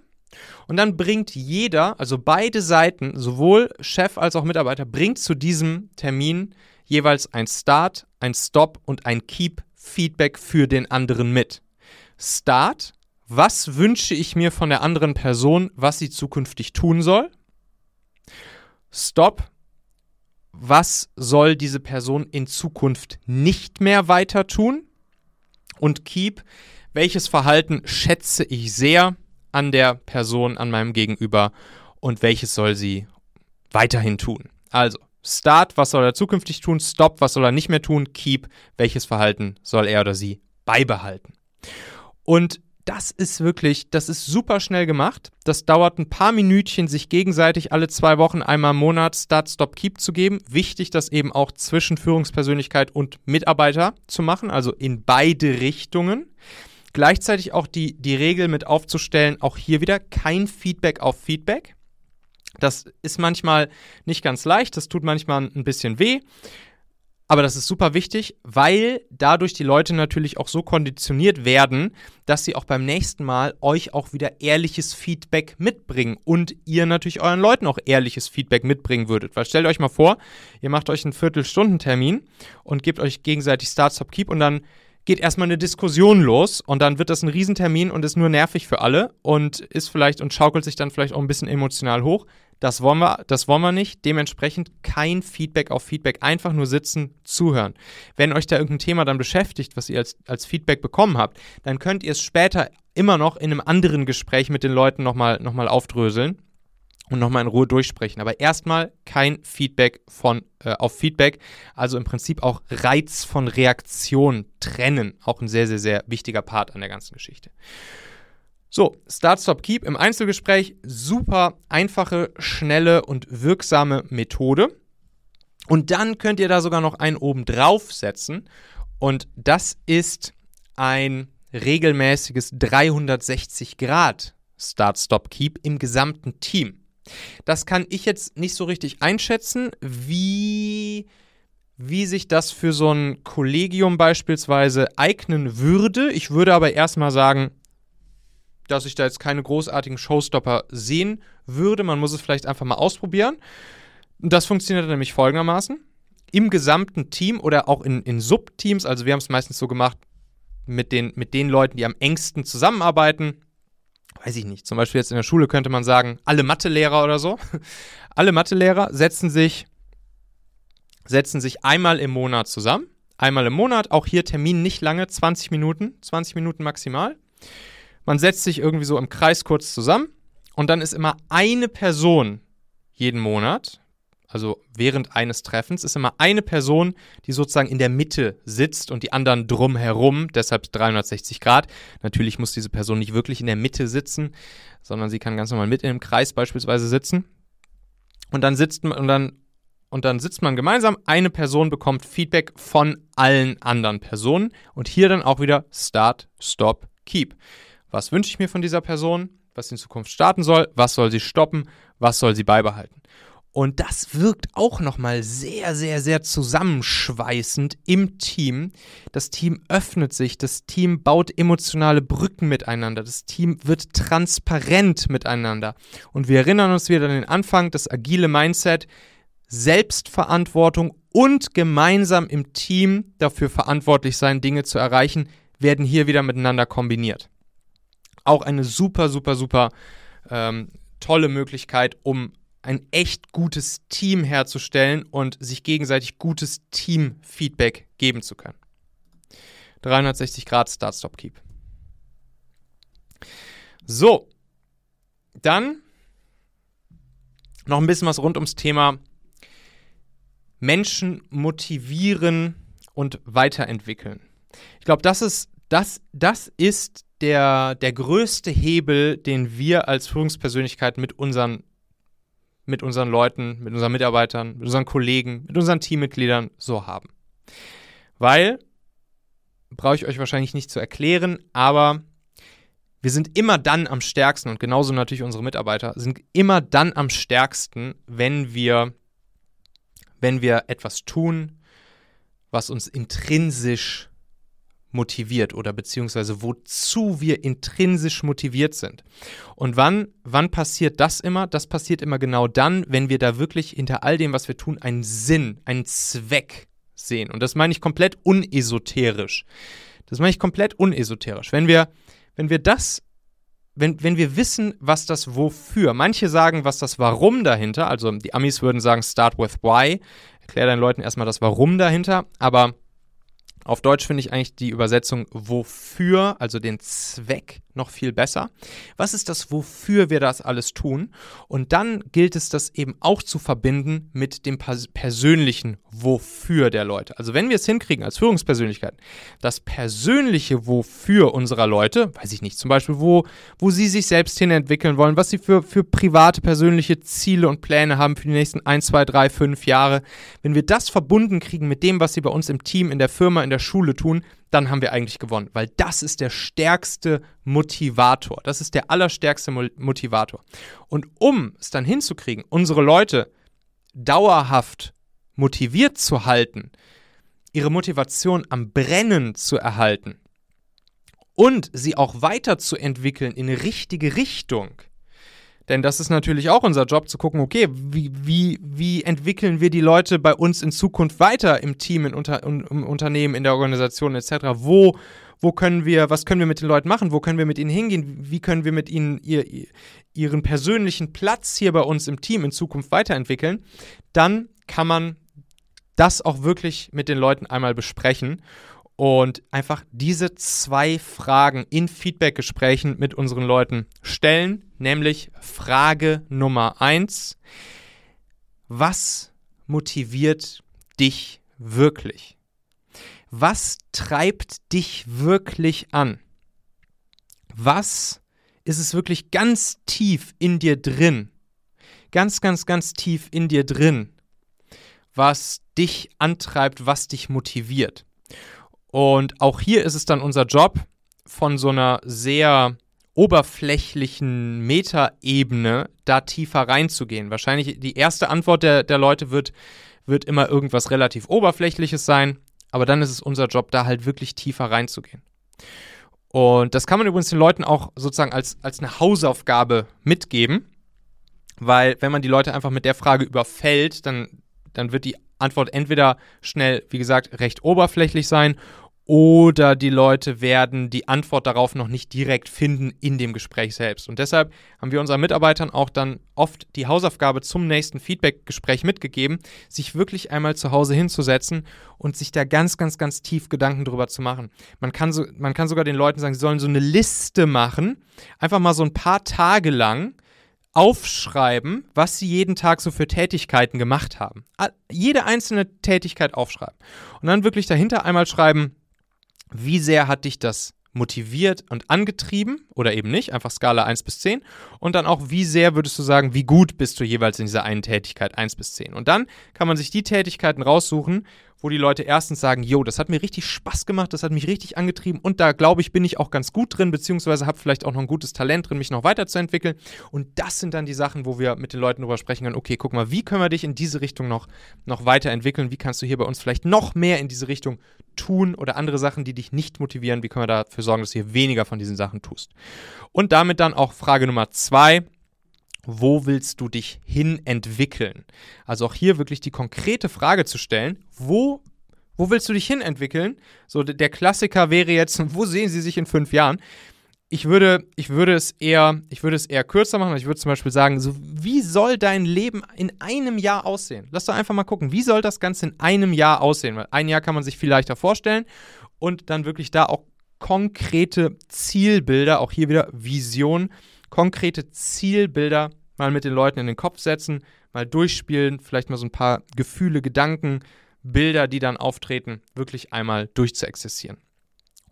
Und dann bringt jeder, also beide Seiten, sowohl Chef als auch Mitarbeiter, bringt zu diesem Termin jeweils ein Start, ein Stop und ein Keep Feedback für den anderen mit. Start, was wünsche ich mir von der anderen Person, was sie zukünftig tun soll? Stop, was soll diese Person in Zukunft nicht mehr weiter tun? Und Keep, welches Verhalten schätze ich sehr an der Person, an meinem Gegenüber und welches soll sie weiterhin tun? Also, Start, was soll er zukünftig tun? Stop, was soll er nicht mehr tun? Keep, welches Verhalten soll er oder sie beibehalten? Und das ist wirklich, das ist super schnell gemacht. Das dauert ein paar Minütchen, sich gegenseitig alle zwei Wochen einmal im Monat Start, Stop, Keep zu geben. Wichtig, das eben auch zwischen Führungspersönlichkeit und Mitarbeiter zu machen, also in beide Richtungen. Gleichzeitig auch die, die Regel mit aufzustellen, auch hier wieder kein Feedback auf Feedback. Das ist manchmal nicht ganz leicht, das tut manchmal ein bisschen weh. Aber das ist super wichtig, weil dadurch die Leute natürlich auch so konditioniert werden, dass sie auch beim nächsten Mal euch auch wieder ehrliches Feedback mitbringen und ihr natürlich euren Leuten auch ehrliches Feedback mitbringen würdet. Weil stellt euch mal vor, ihr macht euch einen Viertelstundentermin und gebt euch gegenseitig Start, Stop, Keep und dann geht erstmal eine Diskussion los und dann wird das ein Riesentermin und ist nur nervig für alle und ist vielleicht und schaukelt sich dann vielleicht auch ein bisschen emotional hoch. Das wollen wir, das wollen wir nicht. Dementsprechend kein Feedback auf Feedback. Einfach nur sitzen, zuhören. Wenn euch da irgendein Thema dann beschäftigt, was ihr als, als Feedback bekommen habt, dann könnt ihr es später immer noch in einem anderen Gespräch mit den Leuten nochmal noch mal aufdröseln und nochmal in Ruhe durchsprechen. Aber erstmal kein Feedback von, äh, auf Feedback. Also im Prinzip auch Reiz von Reaktion trennen. Auch ein sehr, sehr, sehr wichtiger Part an der ganzen Geschichte. So, Start, Stop, Keep im Einzelgespräch. Super einfache, schnelle und wirksame Methode. Und dann könnt ihr da sogar noch einen oben drauf setzen. Und das ist ein regelmäßiges 360 Grad Start, Stop, Keep im gesamten Team. Das kann ich jetzt nicht so richtig einschätzen, wie, wie sich das für so ein Kollegium beispielsweise eignen würde. Ich würde aber erstmal sagen, dass ich da jetzt keine großartigen Showstopper sehen würde. Man muss es vielleicht einfach mal ausprobieren. Das funktioniert nämlich folgendermaßen. Im gesamten Team oder auch in, in Subteams, also wir haben es meistens so gemacht mit den, mit den Leuten, die am engsten zusammenarbeiten, weiß ich nicht, zum Beispiel jetzt in der Schule könnte man sagen, alle Mathelehrer oder so, [LAUGHS] alle Mathelehrer setzen sich, setzen sich einmal im Monat zusammen. Einmal im Monat, auch hier Termin nicht lange, 20 Minuten, 20 Minuten maximal. Man setzt sich irgendwie so im Kreis kurz zusammen und dann ist immer eine Person jeden Monat, also während eines Treffens, ist immer eine Person, die sozusagen in der Mitte sitzt und die anderen drumherum, deshalb 360 Grad. Natürlich muss diese Person nicht wirklich in der Mitte sitzen, sondern sie kann ganz normal mit in einem Kreis beispielsweise sitzen. Und dann sitzt man und dann und dann sitzt man gemeinsam. Eine Person bekommt Feedback von allen anderen Personen und hier dann auch wieder Start, Stop, Keep. Was wünsche ich mir von dieser Person? Was in Zukunft starten soll? Was soll sie stoppen? Was soll sie beibehalten? Und das wirkt auch nochmal sehr, sehr, sehr zusammenschweißend im Team. Das Team öffnet sich, das Team baut emotionale Brücken miteinander, das Team wird transparent miteinander. Und wir erinnern uns wieder an den Anfang, das agile Mindset, Selbstverantwortung und gemeinsam im Team dafür verantwortlich sein, Dinge zu erreichen, werden hier wieder miteinander kombiniert. Auch eine super, super, super ähm, tolle Möglichkeit, um ein echt gutes Team herzustellen und sich gegenseitig gutes Team-Feedback geben zu können. 360 Grad Start, Stop, Keep. So, dann noch ein bisschen was rund ums Thema Menschen motivieren und weiterentwickeln. Ich glaube, das ist, das, das ist der, der größte Hebel, den wir als Führungspersönlichkeit mit unseren mit unseren Leuten, mit unseren Mitarbeitern, mit unseren Kollegen, mit unseren Teammitgliedern so haben. Weil, brauche ich euch wahrscheinlich nicht zu erklären, aber wir sind immer dann am stärksten und genauso natürlich unsere Mitarbeiter sind immer dann am stärksten, wenn wir, wenn wir etwas tun, was uns intrinsisch motiviert oder beziehungsweise wozu wir intrinsisch motiviert sind. Und wann, wann passiert das immer? Das passiert immer genau dann, wenn wir da wirklich hinter all dem, was wir tun, einen Sinn, einen Zweck sehen. Und das meine ich komplett unesoterisch. Das meine ich komplett unesoterisch. Wenn wir, wenn wir das wenn, wenn wir wissen, was das wofür, manche sagen, was das Warum dahinter, also die Amis würden sagen, start with why, erklär deinen Leuten erstmal das Warum dahinter, aber auf Deutsch finde ich eigentlich die Übersetzung wofür, also den Zweck, noch viel besser. Was ist das, wofür wir das alles tun? Und dann gilt es, das eben auch zu verbinden mit dem persönlichen Wofür der Leute. Also wenn wir es hinkriegen als Führungspersönlichkeiten, das persönliche Wofür unserer Leute, weiß ich nicht, zum Beispiel, wo, wo sie sich selbst hin entwickeln wollen, was sie für, für private, persönliche Ziele und Pläne haben für die nächsten 1, 2, 3, 5 Jahre, wenn wir das verbunden kriegen mit dem, was sie bei uns im Team, in der Firma, in der Schule tun, dann haben wir eigentlich gewonnen, weil das ist der stärkste Motivator. Das ist der allerstärkste Motivator. Und um es dann hinzukriegen, unsere Leute dauerhaft motiviert zu halten, ihre Motivation am Brennen zu erhalten und sie auch weiterzuentwickeln in eine richtige Richtung, denn das ist natürlich auch unser Job, zu gucken, okay, wie, wie, wie entwickeln wir die Leute bei uns in Zukunft weiter im Team, in unter, im Unternehmen, in der Organisation etc. Wo, wo können wir, was können wir mit den Leuten machen? Wo können wir mit ihnen hingehen? Wie können wir mit ihnen ihr, ihren persönlichen Platz hier bei uns im Team in Zukunft weiterentwickeln? Dann kann man das auch wirklich mit den Leuten einmal besprechen und einfach diese zwei Fragen in Feedbackgesprächen mit unseren Leuten stellen, nämlich Frage Nummer eins: Was motiviert dich wirklich? Was treibt dich wirklich an? Was ist es wirklich ganz tief in dir drin? Ganz, ganz, ganz tief in dir drin, was dich antreibt, was dich motiviert. Und auch hier ist es dann unser Job, von so einer sehr oberflächlichen Metaebene da tiefer reinzugehen. Wahrscheinlich die erste Antwort der, der Leute wird, wird immer irgendwas relativ Oberflächliches sein, aber dann ist es unser Job, da halt wirklich tiefer reinzugehen. Und das kann man übrigens den Leuten auch sozusagen als, als eine Hausaufgabe mitgeben, weil wenn man die Leute einfach mit der Frage überfällt, dann, dann wird die Antwort entweder schnell, wie gesagt, recht oberflächlich sein oder die Leute werden die Antwort darauf noch nicht direkt finden in dem Gespräch selbst. Und deshalb haben wir unseren Mitarbeitern auch dann oft die Hausaufgabe zum nächsten Feedback-Gespräch mitgegeben, sich wirklich einmal zu Hause hinzusetzen und sich da ganz, ganz, ganz tief Gedanken drüber zu machen. Man kann, so, man kann sogar den Leuten sagen, sie sollen so eine Liste machen, einfach mal so ein paar Tage lang aufschreiben, was sie jeden Tag so für Tätigkeiten gemacht haben. Jede einzelne Tätigkeit aufschreiben. Und dann wirklich dahinter einmal schreiben, wie sehr hat dich das motiviert und angetrieben oder eben nicht, einfach Skala 1 bis 10 und dann auch, wie sehr würdest du sagen, wie gut bist du jeweils in dieser einen Tätigkeit 1 bis 10. Und dann kann man sich die Tätigkeiten raussuchen, wo die Leute erstens sagen, jo, das hat mir richtig Spaß gemacht, das hat mich richtig angetrieben und da glaube ich, bin ich auch ganz gut drin, beziehungsweise habe vielleicht auch noch ein gutes Talent drin, mich noch weiterzuentwickeln. Und das sind dann die Sachen, wo wir mit den Leuten darüber sprechen können, okay, guck mal, wie können wir dich in diese Richtung noch, noch weiterentwickeln? Wie kannst du hier bei uns vielleicht noch mehr in diese Richtung tun oder andere Sachen, die dich nicht motivieren? Wie können wir dafür sorgen, dass du hier weniger von diesen Sachen tust? Und damit dann auch Frage Nummer zwei wo willst du dich hin entwickeln? Also auch hier wirklich die konkrete Frage zu stellen, wo, wo willst du dich hin entwickeln? So der Klassiker wäre jetzt, [LAUGHS] wo sehen Sie sich in fünf Jahren? Ich würde, ich würde es eher, ich würde es eher kürzer machen. Ich würde zum Beispiel sagen, so wie soll dein Leben in einem Jahr aussehen? Lass doch einfach mal gucken, wie soll das Ganze in einem Jahr aussehen? Weil ein Jahr kann man sich viel leichter vorstellen und dann wirklich da auch konkrete Zielbilder, auch hier wieder Vision, konkrete Zielbilder mal mit den Leuten in den Kopf setzen, mal durchspielen, vielleicht mal so ein paar Gefühle, Gedanken, Bilder, die dann auftreten, wirklich einmal durchzuexerzieren.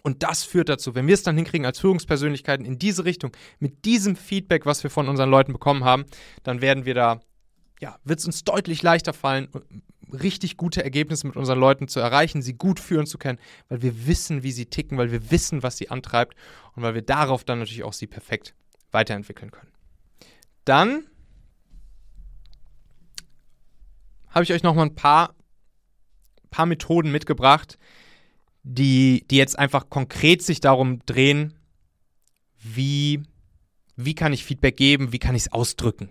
Und das führt dazu, wenn wir es dann hinkriegen als Führungspersönlichkeiten in diese Richtung, mit diesem Feedback, was wir von unseren Leuten bekommen haben, dann werden wir da, ja, wird es uns deutlich leichter fallen, richtig gute Ergebnisse mit unseren Leuten zu erreichen, sie gut führen zu können, weil wir wissen, wie sie ticken, weil wir wissen, was sie antreibt und weil wir darauf dann natürlich auch sie perfekt weiterentwickeln können. Dann habe ich euch noch mal ein paar, paar Methoden mitgebracht, die, die jetzt einfach konkret sich darum drehen, wie, wie kann ich Feedback geben, wie kann ich es ausdrücken.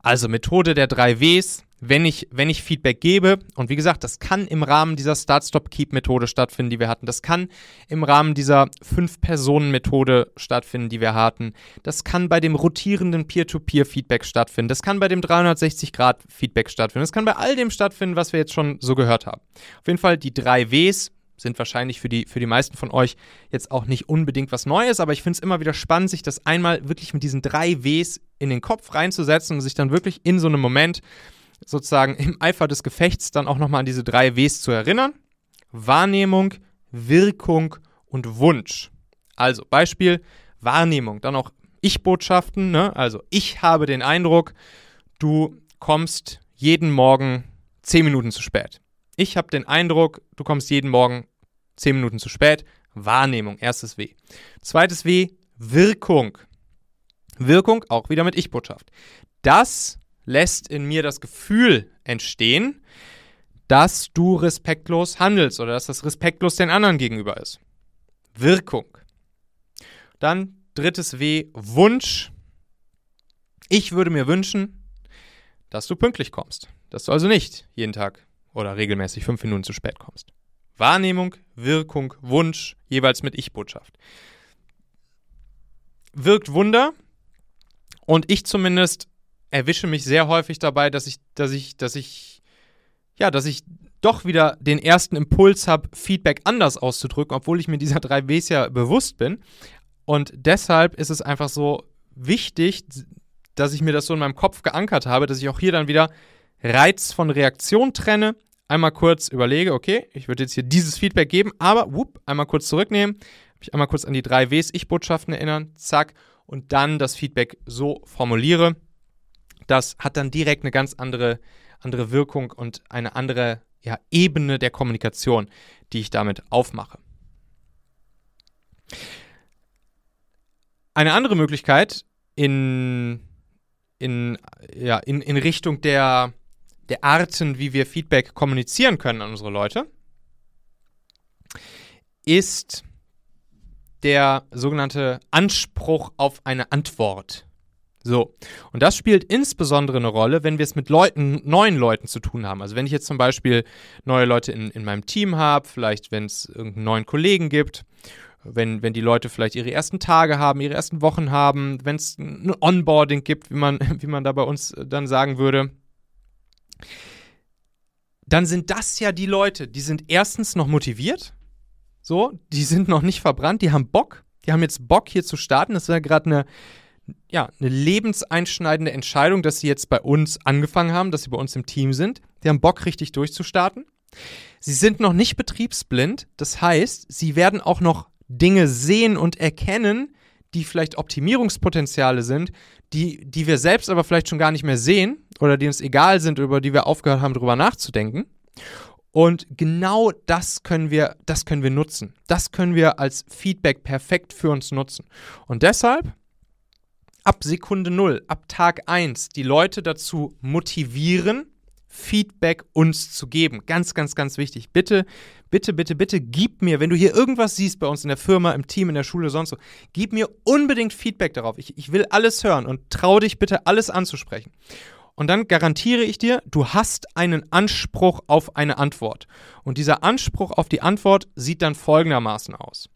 Also Methode der drei Ws, wenn ich, wenn ich Feedback gebe, und wie gesagt, das kann im Rahmen dieser Start-Stop-Keep-Methode stattfinden, die wir hatten. Das kann im Rahmen dieser Fünf-Personen-Methode stattfinden, die wir hatten. Das kann bei dem rotierenden Peer-to-Peer-Feedback stattfinden. Das kann bei dem 360-Grad-Feedback stattfinden. Das kann bei all dem stattfinden, was wir jetzt schon so gehört haben. Auf jeden Fall die drei Ws, sind wahrscheinlich für die, für die meisten von euch jetzt auch nicht unbedingt was Neues, aber ich finde es immer wieder spannend, sich das einmal wirklich mit diesen drei Ws in den Kopf reinzusetzen und sich dann wirklich in so einem Moment sozusagen im Eifer des Gefechts dann auch nochmal an diese drei Ws zu erinnern. Wahrnehmung, Wirkung und Wunsch. Also Beispiel Wahrnehmung, dann auch Ich-Botschaften. Ne? Also ich habe den Eindruck, du kommst jeden Morgen zehn Minuten zu spät. Ich habe den Eindruck, du kommst jeden Morgen zehn Minuten zu spät. Wahrnehmung, erstes W. Zweites W, Wirkung. Wirkung auch wieder mit Ich-Botschaft. Das lässt in mir das Gefühl entstehen, dass du respektlos handelst oder dass das respektlos den anderen gegenüber ist. Wirkung. Dann drittes W, Wunsch. Ich würde mir wünschen, dass du pünktlich kommst. Dass du also nicht jeden Tag oder regelmäßig fünf Minuten zu spät kommst. Wahrnehmung, Wirkung, Wunsch, jeweils mit Ich-Botschaft. Wirkt Wunder und ich zumindest erwische mich sehr häufig dabei, dass ich, dass ich, dass ich, ja, dass ich doch wieder den ersten Impuls habe, Feedback anders auszudrücken, obwohl ich mir dieser drei Ws ja bewusst bin. Und deshalb ist es einfach so wichtig, dass ich mir das so in meinem Kopf geankert habe, dass ich auch hier dann wieder Reiz von Reaktion trenne, einmal kurz überlege, okay, ich würde jetzt hier dieses Feedback geben, aber whoop, einmal kurz zurücknehmen, mich einmal kurz an die drei Ws Ich-Botschaften erinnern, zack, und dann das Feedback so formuliere, das hat dann direkt eine ganz andere, andere Wirkung und eine andere ja, Ebene der Kommunikation, die ich damit aufmache. Eine andere Möglichkeit in, in, ja, in, in Richtung der, der Arten, wie wir Feedback kommunizieren können an unsere Leute, ist der sogenannte Anspruch auf eine Antwort. So, und das spielt insbesondere eine Rolle, wenn wir es mit Leuten, neuen Leuten zu tun haben. Also wenn ich jetzt zum Beispiel neue Leute in, in meinem Team habe, vielleicht wenn es irgendeinen neuen Kollegen gibt, wenn, wenn die Leute vielleicht ihre ersten Tage haben, ihre ersten Wochen haben, wenn es ein Onboarding gibt, wie man, [LAUGHS] wie man da bei uns dann sagen würde, dann sind das ja die Leute, die sind erstens noch motiviert, so, die sind noch nicht verbrannt, die haben Bock, die haben jetzt Bock hier zu starten. Das ist ja gerade eine ja, eine lebenseinschneidende Entscheidung, dass sie jetzt bei uns angefangen haben, dass sie bei uns im Team sind. Die haben Bock, richtig durchzustarten. Sie sind noch nicht betriebsblind, das heißt, sie werden auch noch Dinge sehen und erkennen, die vielleicht Optimierungspotenziale sind, die, die wir selbst aber vielleicht schon gar nicht mehr sehen oder die uns egal sind, über die wir aufgehört haben, darüber nachzudenken. Und genau das können wir, das können wir nutzen. Das können wir als Feedback perfekt für uns nutzen. Und deshalb ab Sekunde null, ab Tag 1 die Leute dazu motivieren, Feedback uns zu geben. Ganz, ganz, ganz wichtig. Bitte, bitte, bitte, bitte gib mir, wenn du hier irgendwas siehst bei uns in der Firma, im Team, in der Schule, sonst so, gib mir unbedingt Feedback darauf. Ich, ich will alles hören und trau dich bitte, alles anzusprechen. Und dann garantiere ich dir, du hast einen Anspruch auf eine Antwort. Und dieser Anspruch auf die Antwort sieht dann folgendermaßen aus.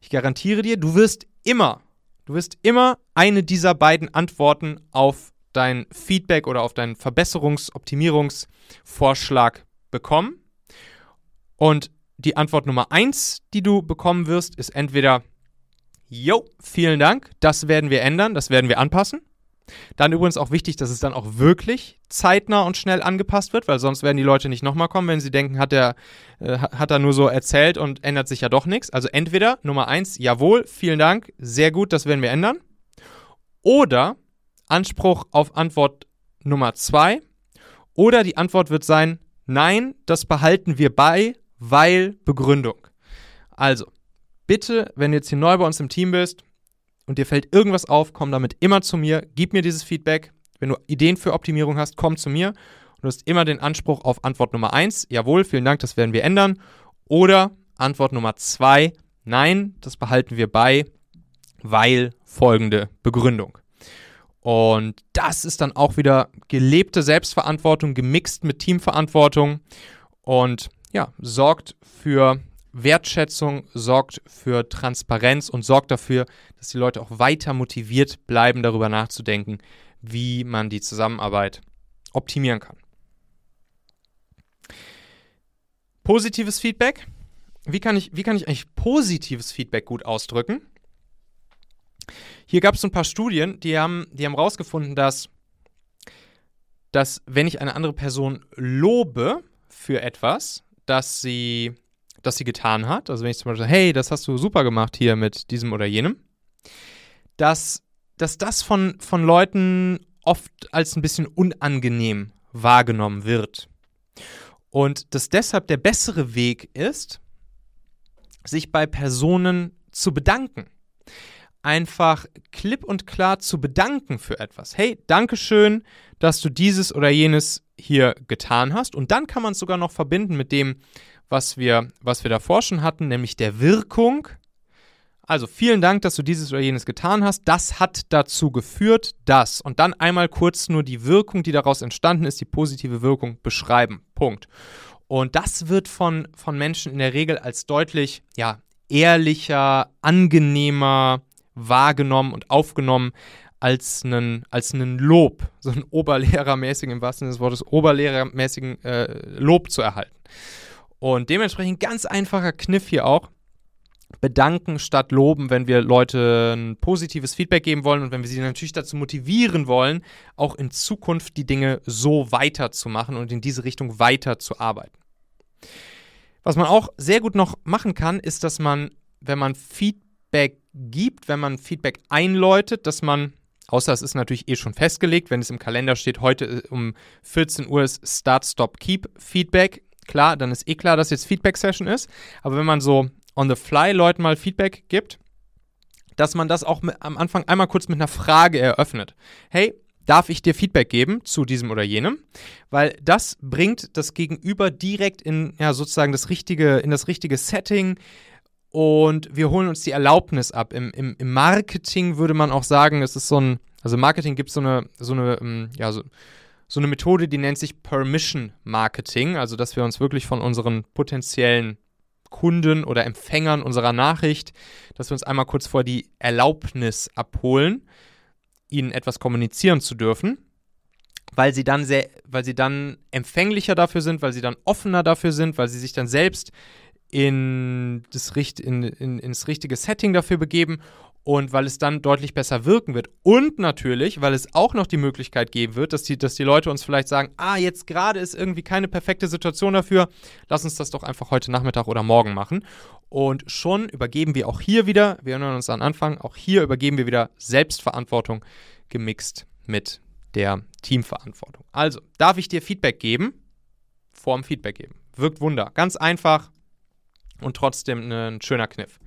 Ich garantiere dir, du wirst immer Du wirst immer eine dieser beiden Antworten auf dein Feedback oder auf deinen Verbesserungs-, Optimierungsvorschlag bekommen. Und die Antwort Nummer eins, die du bekommen wirst, ist entweder, Jo, vielen Dank, das werden wir ändern, das werden wir anpassen. Dann übrigens auch wichtig, dass es dann auch wirklich zeitnah und schnell angepasst wird, weil sonst werden die Leute nicht nochmal kommen, wenn sie denken, hat er, äh, hat er nur so erzählt und ändert sich ja doch nichts. Also entweder Nummer eins, jawohl, vielen Dank, sehr gut, das werden wir ändern. Oder Anspruch auf Antwort Nummer zwei. Oder die Antwort wird sein, nein, das behalten wir bei, weil Begründung. Also, bitte, wenn du jetzt hier neu bei uns im Team bist, und dir fällt irgendwas auf, komm damit immer zu mir, gib mir dieses Feedback. Wenn du Ideen für Optimierung hast, komm zu mir. Und du hast immer den Anspruch auf Antwort Nummer 1, jawohl, vielen Dank, das werden wir ändern. Oder Antwort Nummer 2, nein, das behalten wir bei, weil folgende Begründung. Und das ist dann auch wieder gelebte Selbstverantwortung gemixt mit Teamverantwortung und ja, sorgt für Wertschätzung, sorgt für Transparenz und sorgt dafür, dass die Leute auch weiter motiviert bleiben, darüber nachzudenken, wie man die Zusammenarbeit optimieren kann. Positives Feedback. Wie kann ich, wie kann ich eigentlich positives Feedback gut ausdrücken? Hier gab es ein paar Studien, die haben, die haben rausgefunden, dass, dass wenn ich eine andere Person lobe für etwas, dass sie das sie getan hat, also wenn ich zum Beispiel hey, das hast du super gemacht hier mit diesem oder jenem, dass, dass das von, von Leuten oft als ein bisschen unangenehm wahrgenommen wird. Und dass deshalb der bessere Weg ist, sich bei Personen zu bedanken. Einfach klipp und klar zu bedanken für etwas. Hey, danke schön, dass du dieses oder jenes hier getan hast. Und dann kann man es sogar noch verbinden mit dem, was wir, was wir davor schon hatten, nämlich der Wirkung. Also vielen Dank, dass du dieses oder jenes getan hast. Das hat dazu geführt, dass. Und dann einmal kurz nur die Wirkung, die daraus entstanden ist, die positive Wirkung beschreiben. Punkt. Und das wird von, von Menschen in der Regel als deutlich, ja, ehrlicher, angenehmer wahrgenommen und aufgenommen als einen, als einen Lob, so einen oberlehrermäßigen, im wahrsten Sinne des Wortes, oberlehrermäßigen äh, Lob zu erhalten. Und dementsprechend ganz einfacher Kniff hier auch. Bedanken statt loben, wenn wir Leute ein positives Feedback geben wollen und wenn wir sie natürlich dazu motivieren wollen, auch in Zukunft die Dinge so weiterzumachen und in diese Richtung weiterzuarbeiten. Was man auch sehr gut noch machen kann, ist, dass man, wenn man Feedback gibt, wenn man Feedback einläutet, dass man, außer es ist natürlich eh schon festgelegt, wenn es im Kalender steht, heute äh, um 14 Uhr ist Start, Stop, Keep Feedback, klar, dann ist eh klar, dass jetzt Feedback-Session ist. Aber wenn man so on the fly Leuten mal Feedback gibt, dass man das auch mit, am Anfang einmal kurz mit einer Frage eröffnet. Hey, darf ich dir Feedback geben zu diesem oder jenem? Weil das bringt das Gegenüber direkt in ja sozusagen das richtige, in das richtige Setting und wir holen uns die Erlaubnis ab. Im, im, im Marketing würde man auch sagen, es ist so ein, Also Marketing gibt so eine, so eine, ähm, ja, so, so eine Methode, die nennt sich Permission Marketing, also dass wir uns wirklich von unseren potenziellen Kunden oder Empfängern unserer Nachricht, dass wir uns einmal kurz vor die Erlaubnis abholen, ihnen etwas kommunizieren zu dürfen, weil sie dann sehr, weil sie dann empfänglicher dafür sind, weil sie dann offener dafür sind, weil sie sich dann selbst in das, in, in, ins richtige Setting dafür begeben und weil es dann deutlich besser wirken wird. Und natürlich, weil es auch noch die Möglichkeit geben wird, dass die, dass die Leute uns vielleicht sagen, ah, jetzt gerade ist irgendwie keine perfekte Situation dafür, lass uns das doch einfach heute Nachmittag oder morgen machen. Und schon übergeben wir auch hier wieder, wir erinnern uns an Anfang, auch hier übergeben wir wieder Selbstverantwortung gemixt mit der Teamverantwortung. Also, darf ich dir Feedback geben? Vorm Feedback geben. Wirkt Wunder. Ganz einfach und trotzdem ein schöner Kniff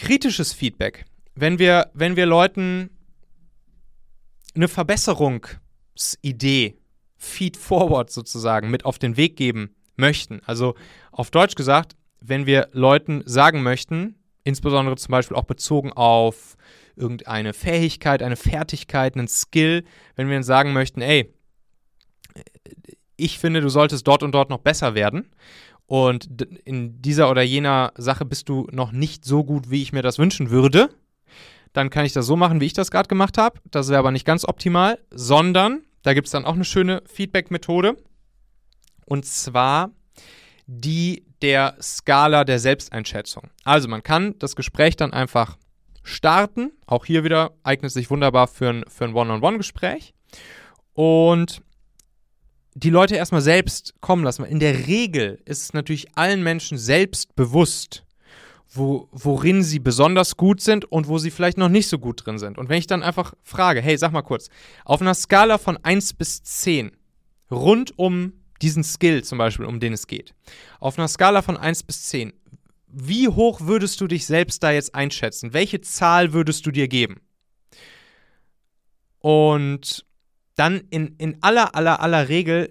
kritisches Feedback, wenn wir, wenn wir Leuten eine Verbesserungsidee, Feed Forward sozusagen, mit auf den Weg geben möchten. Also auf Deutsch gesagt, wenn wir Leuten sagen möchten, insbesondere zum Beispiel auch bezogen auf irgendeine Fähigkeit, eine Fertigkeit, einen Skill, wenn wir ihnen sagen möchten, ey, ich finde, du solltest dort und dort noch besser werden und in dieser oder jener Sache bist du noch nicht so gut, wie ich mir das wünschen würde, dann kann ich das so machen, wie ich das gerade gemacht habe. Das wäre aber nicht ganz optimal, sondern da gibt es dann auch eine schöne Feedback-Methode. Und zwar die der Skala der Selbsteinschätzung. Also man kann das Gespräch dann einfach starten. Auch hier wieder eignet sich wunderbar für ein, für ein One-on-One-Gespräch. Und die Leute erstmal selbst kommen lassen. In der Regel ist es natürlich allen Menschen selbst bewusst, wo, worin sie besonders gut sind und wo sie vielleicht noch nicht so gut drin sind. Und wenn ich dann einfach frage, hey, sag mal kurz, auf einer Skala von 1 bis 10, rund um diesen Skill zum Beispiel, um den es geht, auf einer Skala von 1 bis 10, wie hoch würdest du dich selbst da jetzt einschätzen? Welche Zahl würdest du dir geben? Und dann in, in aller, aller, aller Regel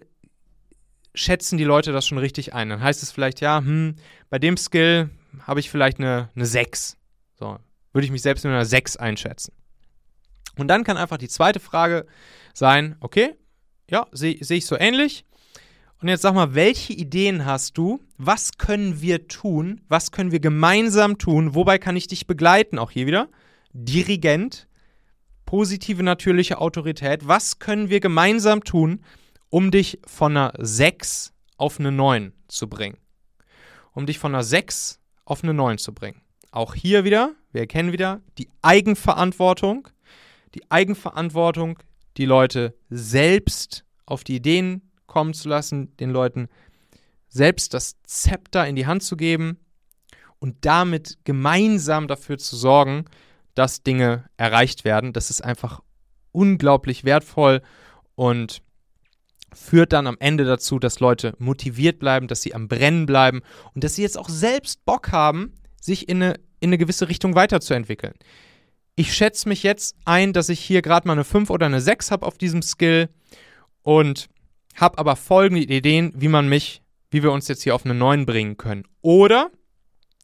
schätzen die Leute das schon richtig ein. Dann heißt es vielleicht, ja, hm, bei dem Skill habe ich vielleicht eine, eine 6. So, würde ich mich selbst mit einer 6 einschätzen. Und dann kann einfach die zweite Frage sein, okay, ja, sehe seh ich so ähnlich. Und jetzt sag mal, welche Ideen hast du? Was können wir tun? Was können wir gemeinsam tun? Wobei kann ich dich begleiten? Auch hier wieder. Dirigent positive natürliche Autorität. Was können wir gemeinsam tun, um dich von einer 6 auf eine 9 zu bringen? Um dich von einer 6 auf eine 9 zu bringen. Auch hier wieder, wir erkennen wieder die Eigenverantwortung. Die Eigenverantwortung, die Leute selbst auf die Ideen kommen zu lassen, den Leuten selbst das Zepter in die Hand zu geben und damit gemeinsam dafür zu sorgen, dass Dinge erreicht werden. Das ist einfach unglaublich wertvoll und führt dann am Ende dazu, dass Leute motiviert bleiben, dass sie am Brennen bleiben und dass sie jetzt auch selbst Bock haben, sich in eine, in eine gewisse Richtung weiterzuentwickeln. Ich schätze mich jetzt ein, dass ich hier gerade mal eine 5 oder eine 6 habe auf diesem Skill und habe aber folgende Ideen, wie man mich, wie wir uns jetzt hier auf eine 9 bringen können. Oder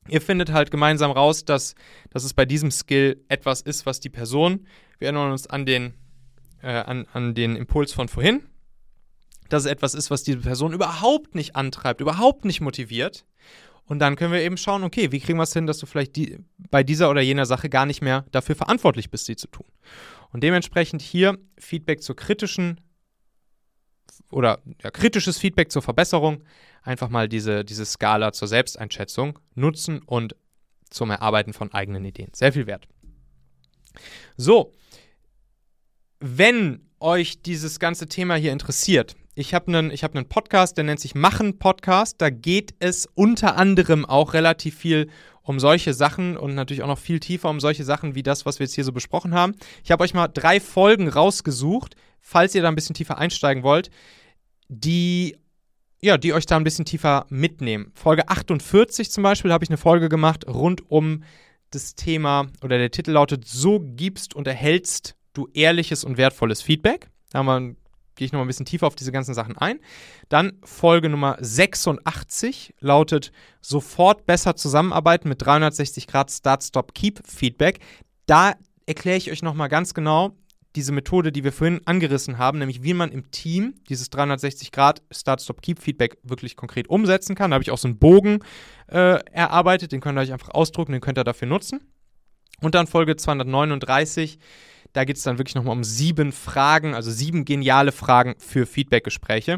Ihr findet halt gemeinsam raus, dass, dass es bei diesem Skill etwas ist, was die Person, wir erinnern uns an den, äh, an, an den Impuls von vorhin, dass es etwas ist, was diese Person überhaupt nicht antreibt, überhaupt nicht motiviert. Und dann können wir eben schauen, okay, wie kriegen wir es hin, dass du vielleicht die, bei dieser oder jener Sache gar nicht mehr dafür verantwortlich bist, sie zu tun. Und dementsprechend hier Feedback zur kritischen oder ja, kritisches Feedback zur Verbesserung, einfach mal diese, diese Skala zur Selbsteinschätzung nutzen und zum Erarbeiten von eigenen Ideen. Sehr viel wert. So, wenn euch dieses ganze Thema hier interessiert, ich habe einen hab Podcast, der nennt sich Machen Podcast. Da geht es unter anderem auch relativ viel um solche Sachen und natürlich auch noch viel tiefer um solche Sachen wie das, was wir jetzt hier so besprochen haben. Ich habe euch mal drei Folgen rausgesucht, falls ihr da ein bisschen tiefer einsteigen wollt, die ja, die euch da ein bisschen tiefer mitnehmen. Folge 48 zum Beispiel habe ich eine Folge gemacht rund um das Thema, oder der Titel lautet, so gibst und erhältst du ehrliches und wertvolles Feedback. Da gehe ich nochmal ein bisschen tiefer auf diese ganzen Sachen ein. Dann Folge Nummer 86 lautet, sofort besser zusammenarbeiten mit 360 Grad Start, Stop, Keep Feedback. Da erkläre ich euch nochmal ganz genau diese Methode, die wir vorhin angerissen haben, nämlich wie man im Team dieses 360 Grad Start-Stop-Keep-Feedback wirklich konkret umsetzen kann. Da habe ich auch so einen Bogen äh, erarbeitet, den könnt ihr euch einfach ausdrucken, den könnt ihr dafür nutzen. Und dann Folge 239, da geht es dann wirklich nochmal um sieben Fragen, also sieben geniale Fragen für Feedbackgespräche,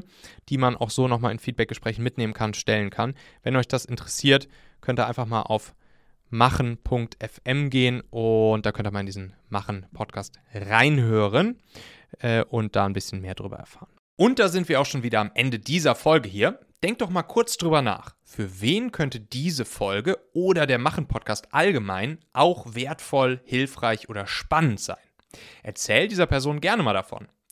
die man auch so nochmal in Feedbackgesprächen mitnehmen kann, stellen kann. Wenn euch das interessiert, könnt ihr einfach mal auf machen.fm gehen und da könnt ihr mal in diesen Machen-Podcast reinhören äh, und da ein bisschen mehr drüber erfahren. Und da sind wir auch schon wieder am Ende dieser Folge hier. Denkt doch mal kurz drüber nach. Für wen könnte diese Folge oder der Machen-Podcast allgemein auch wertvoll, hilfreich oder spannend sein? Erzähl dieser Person gerne mal davon.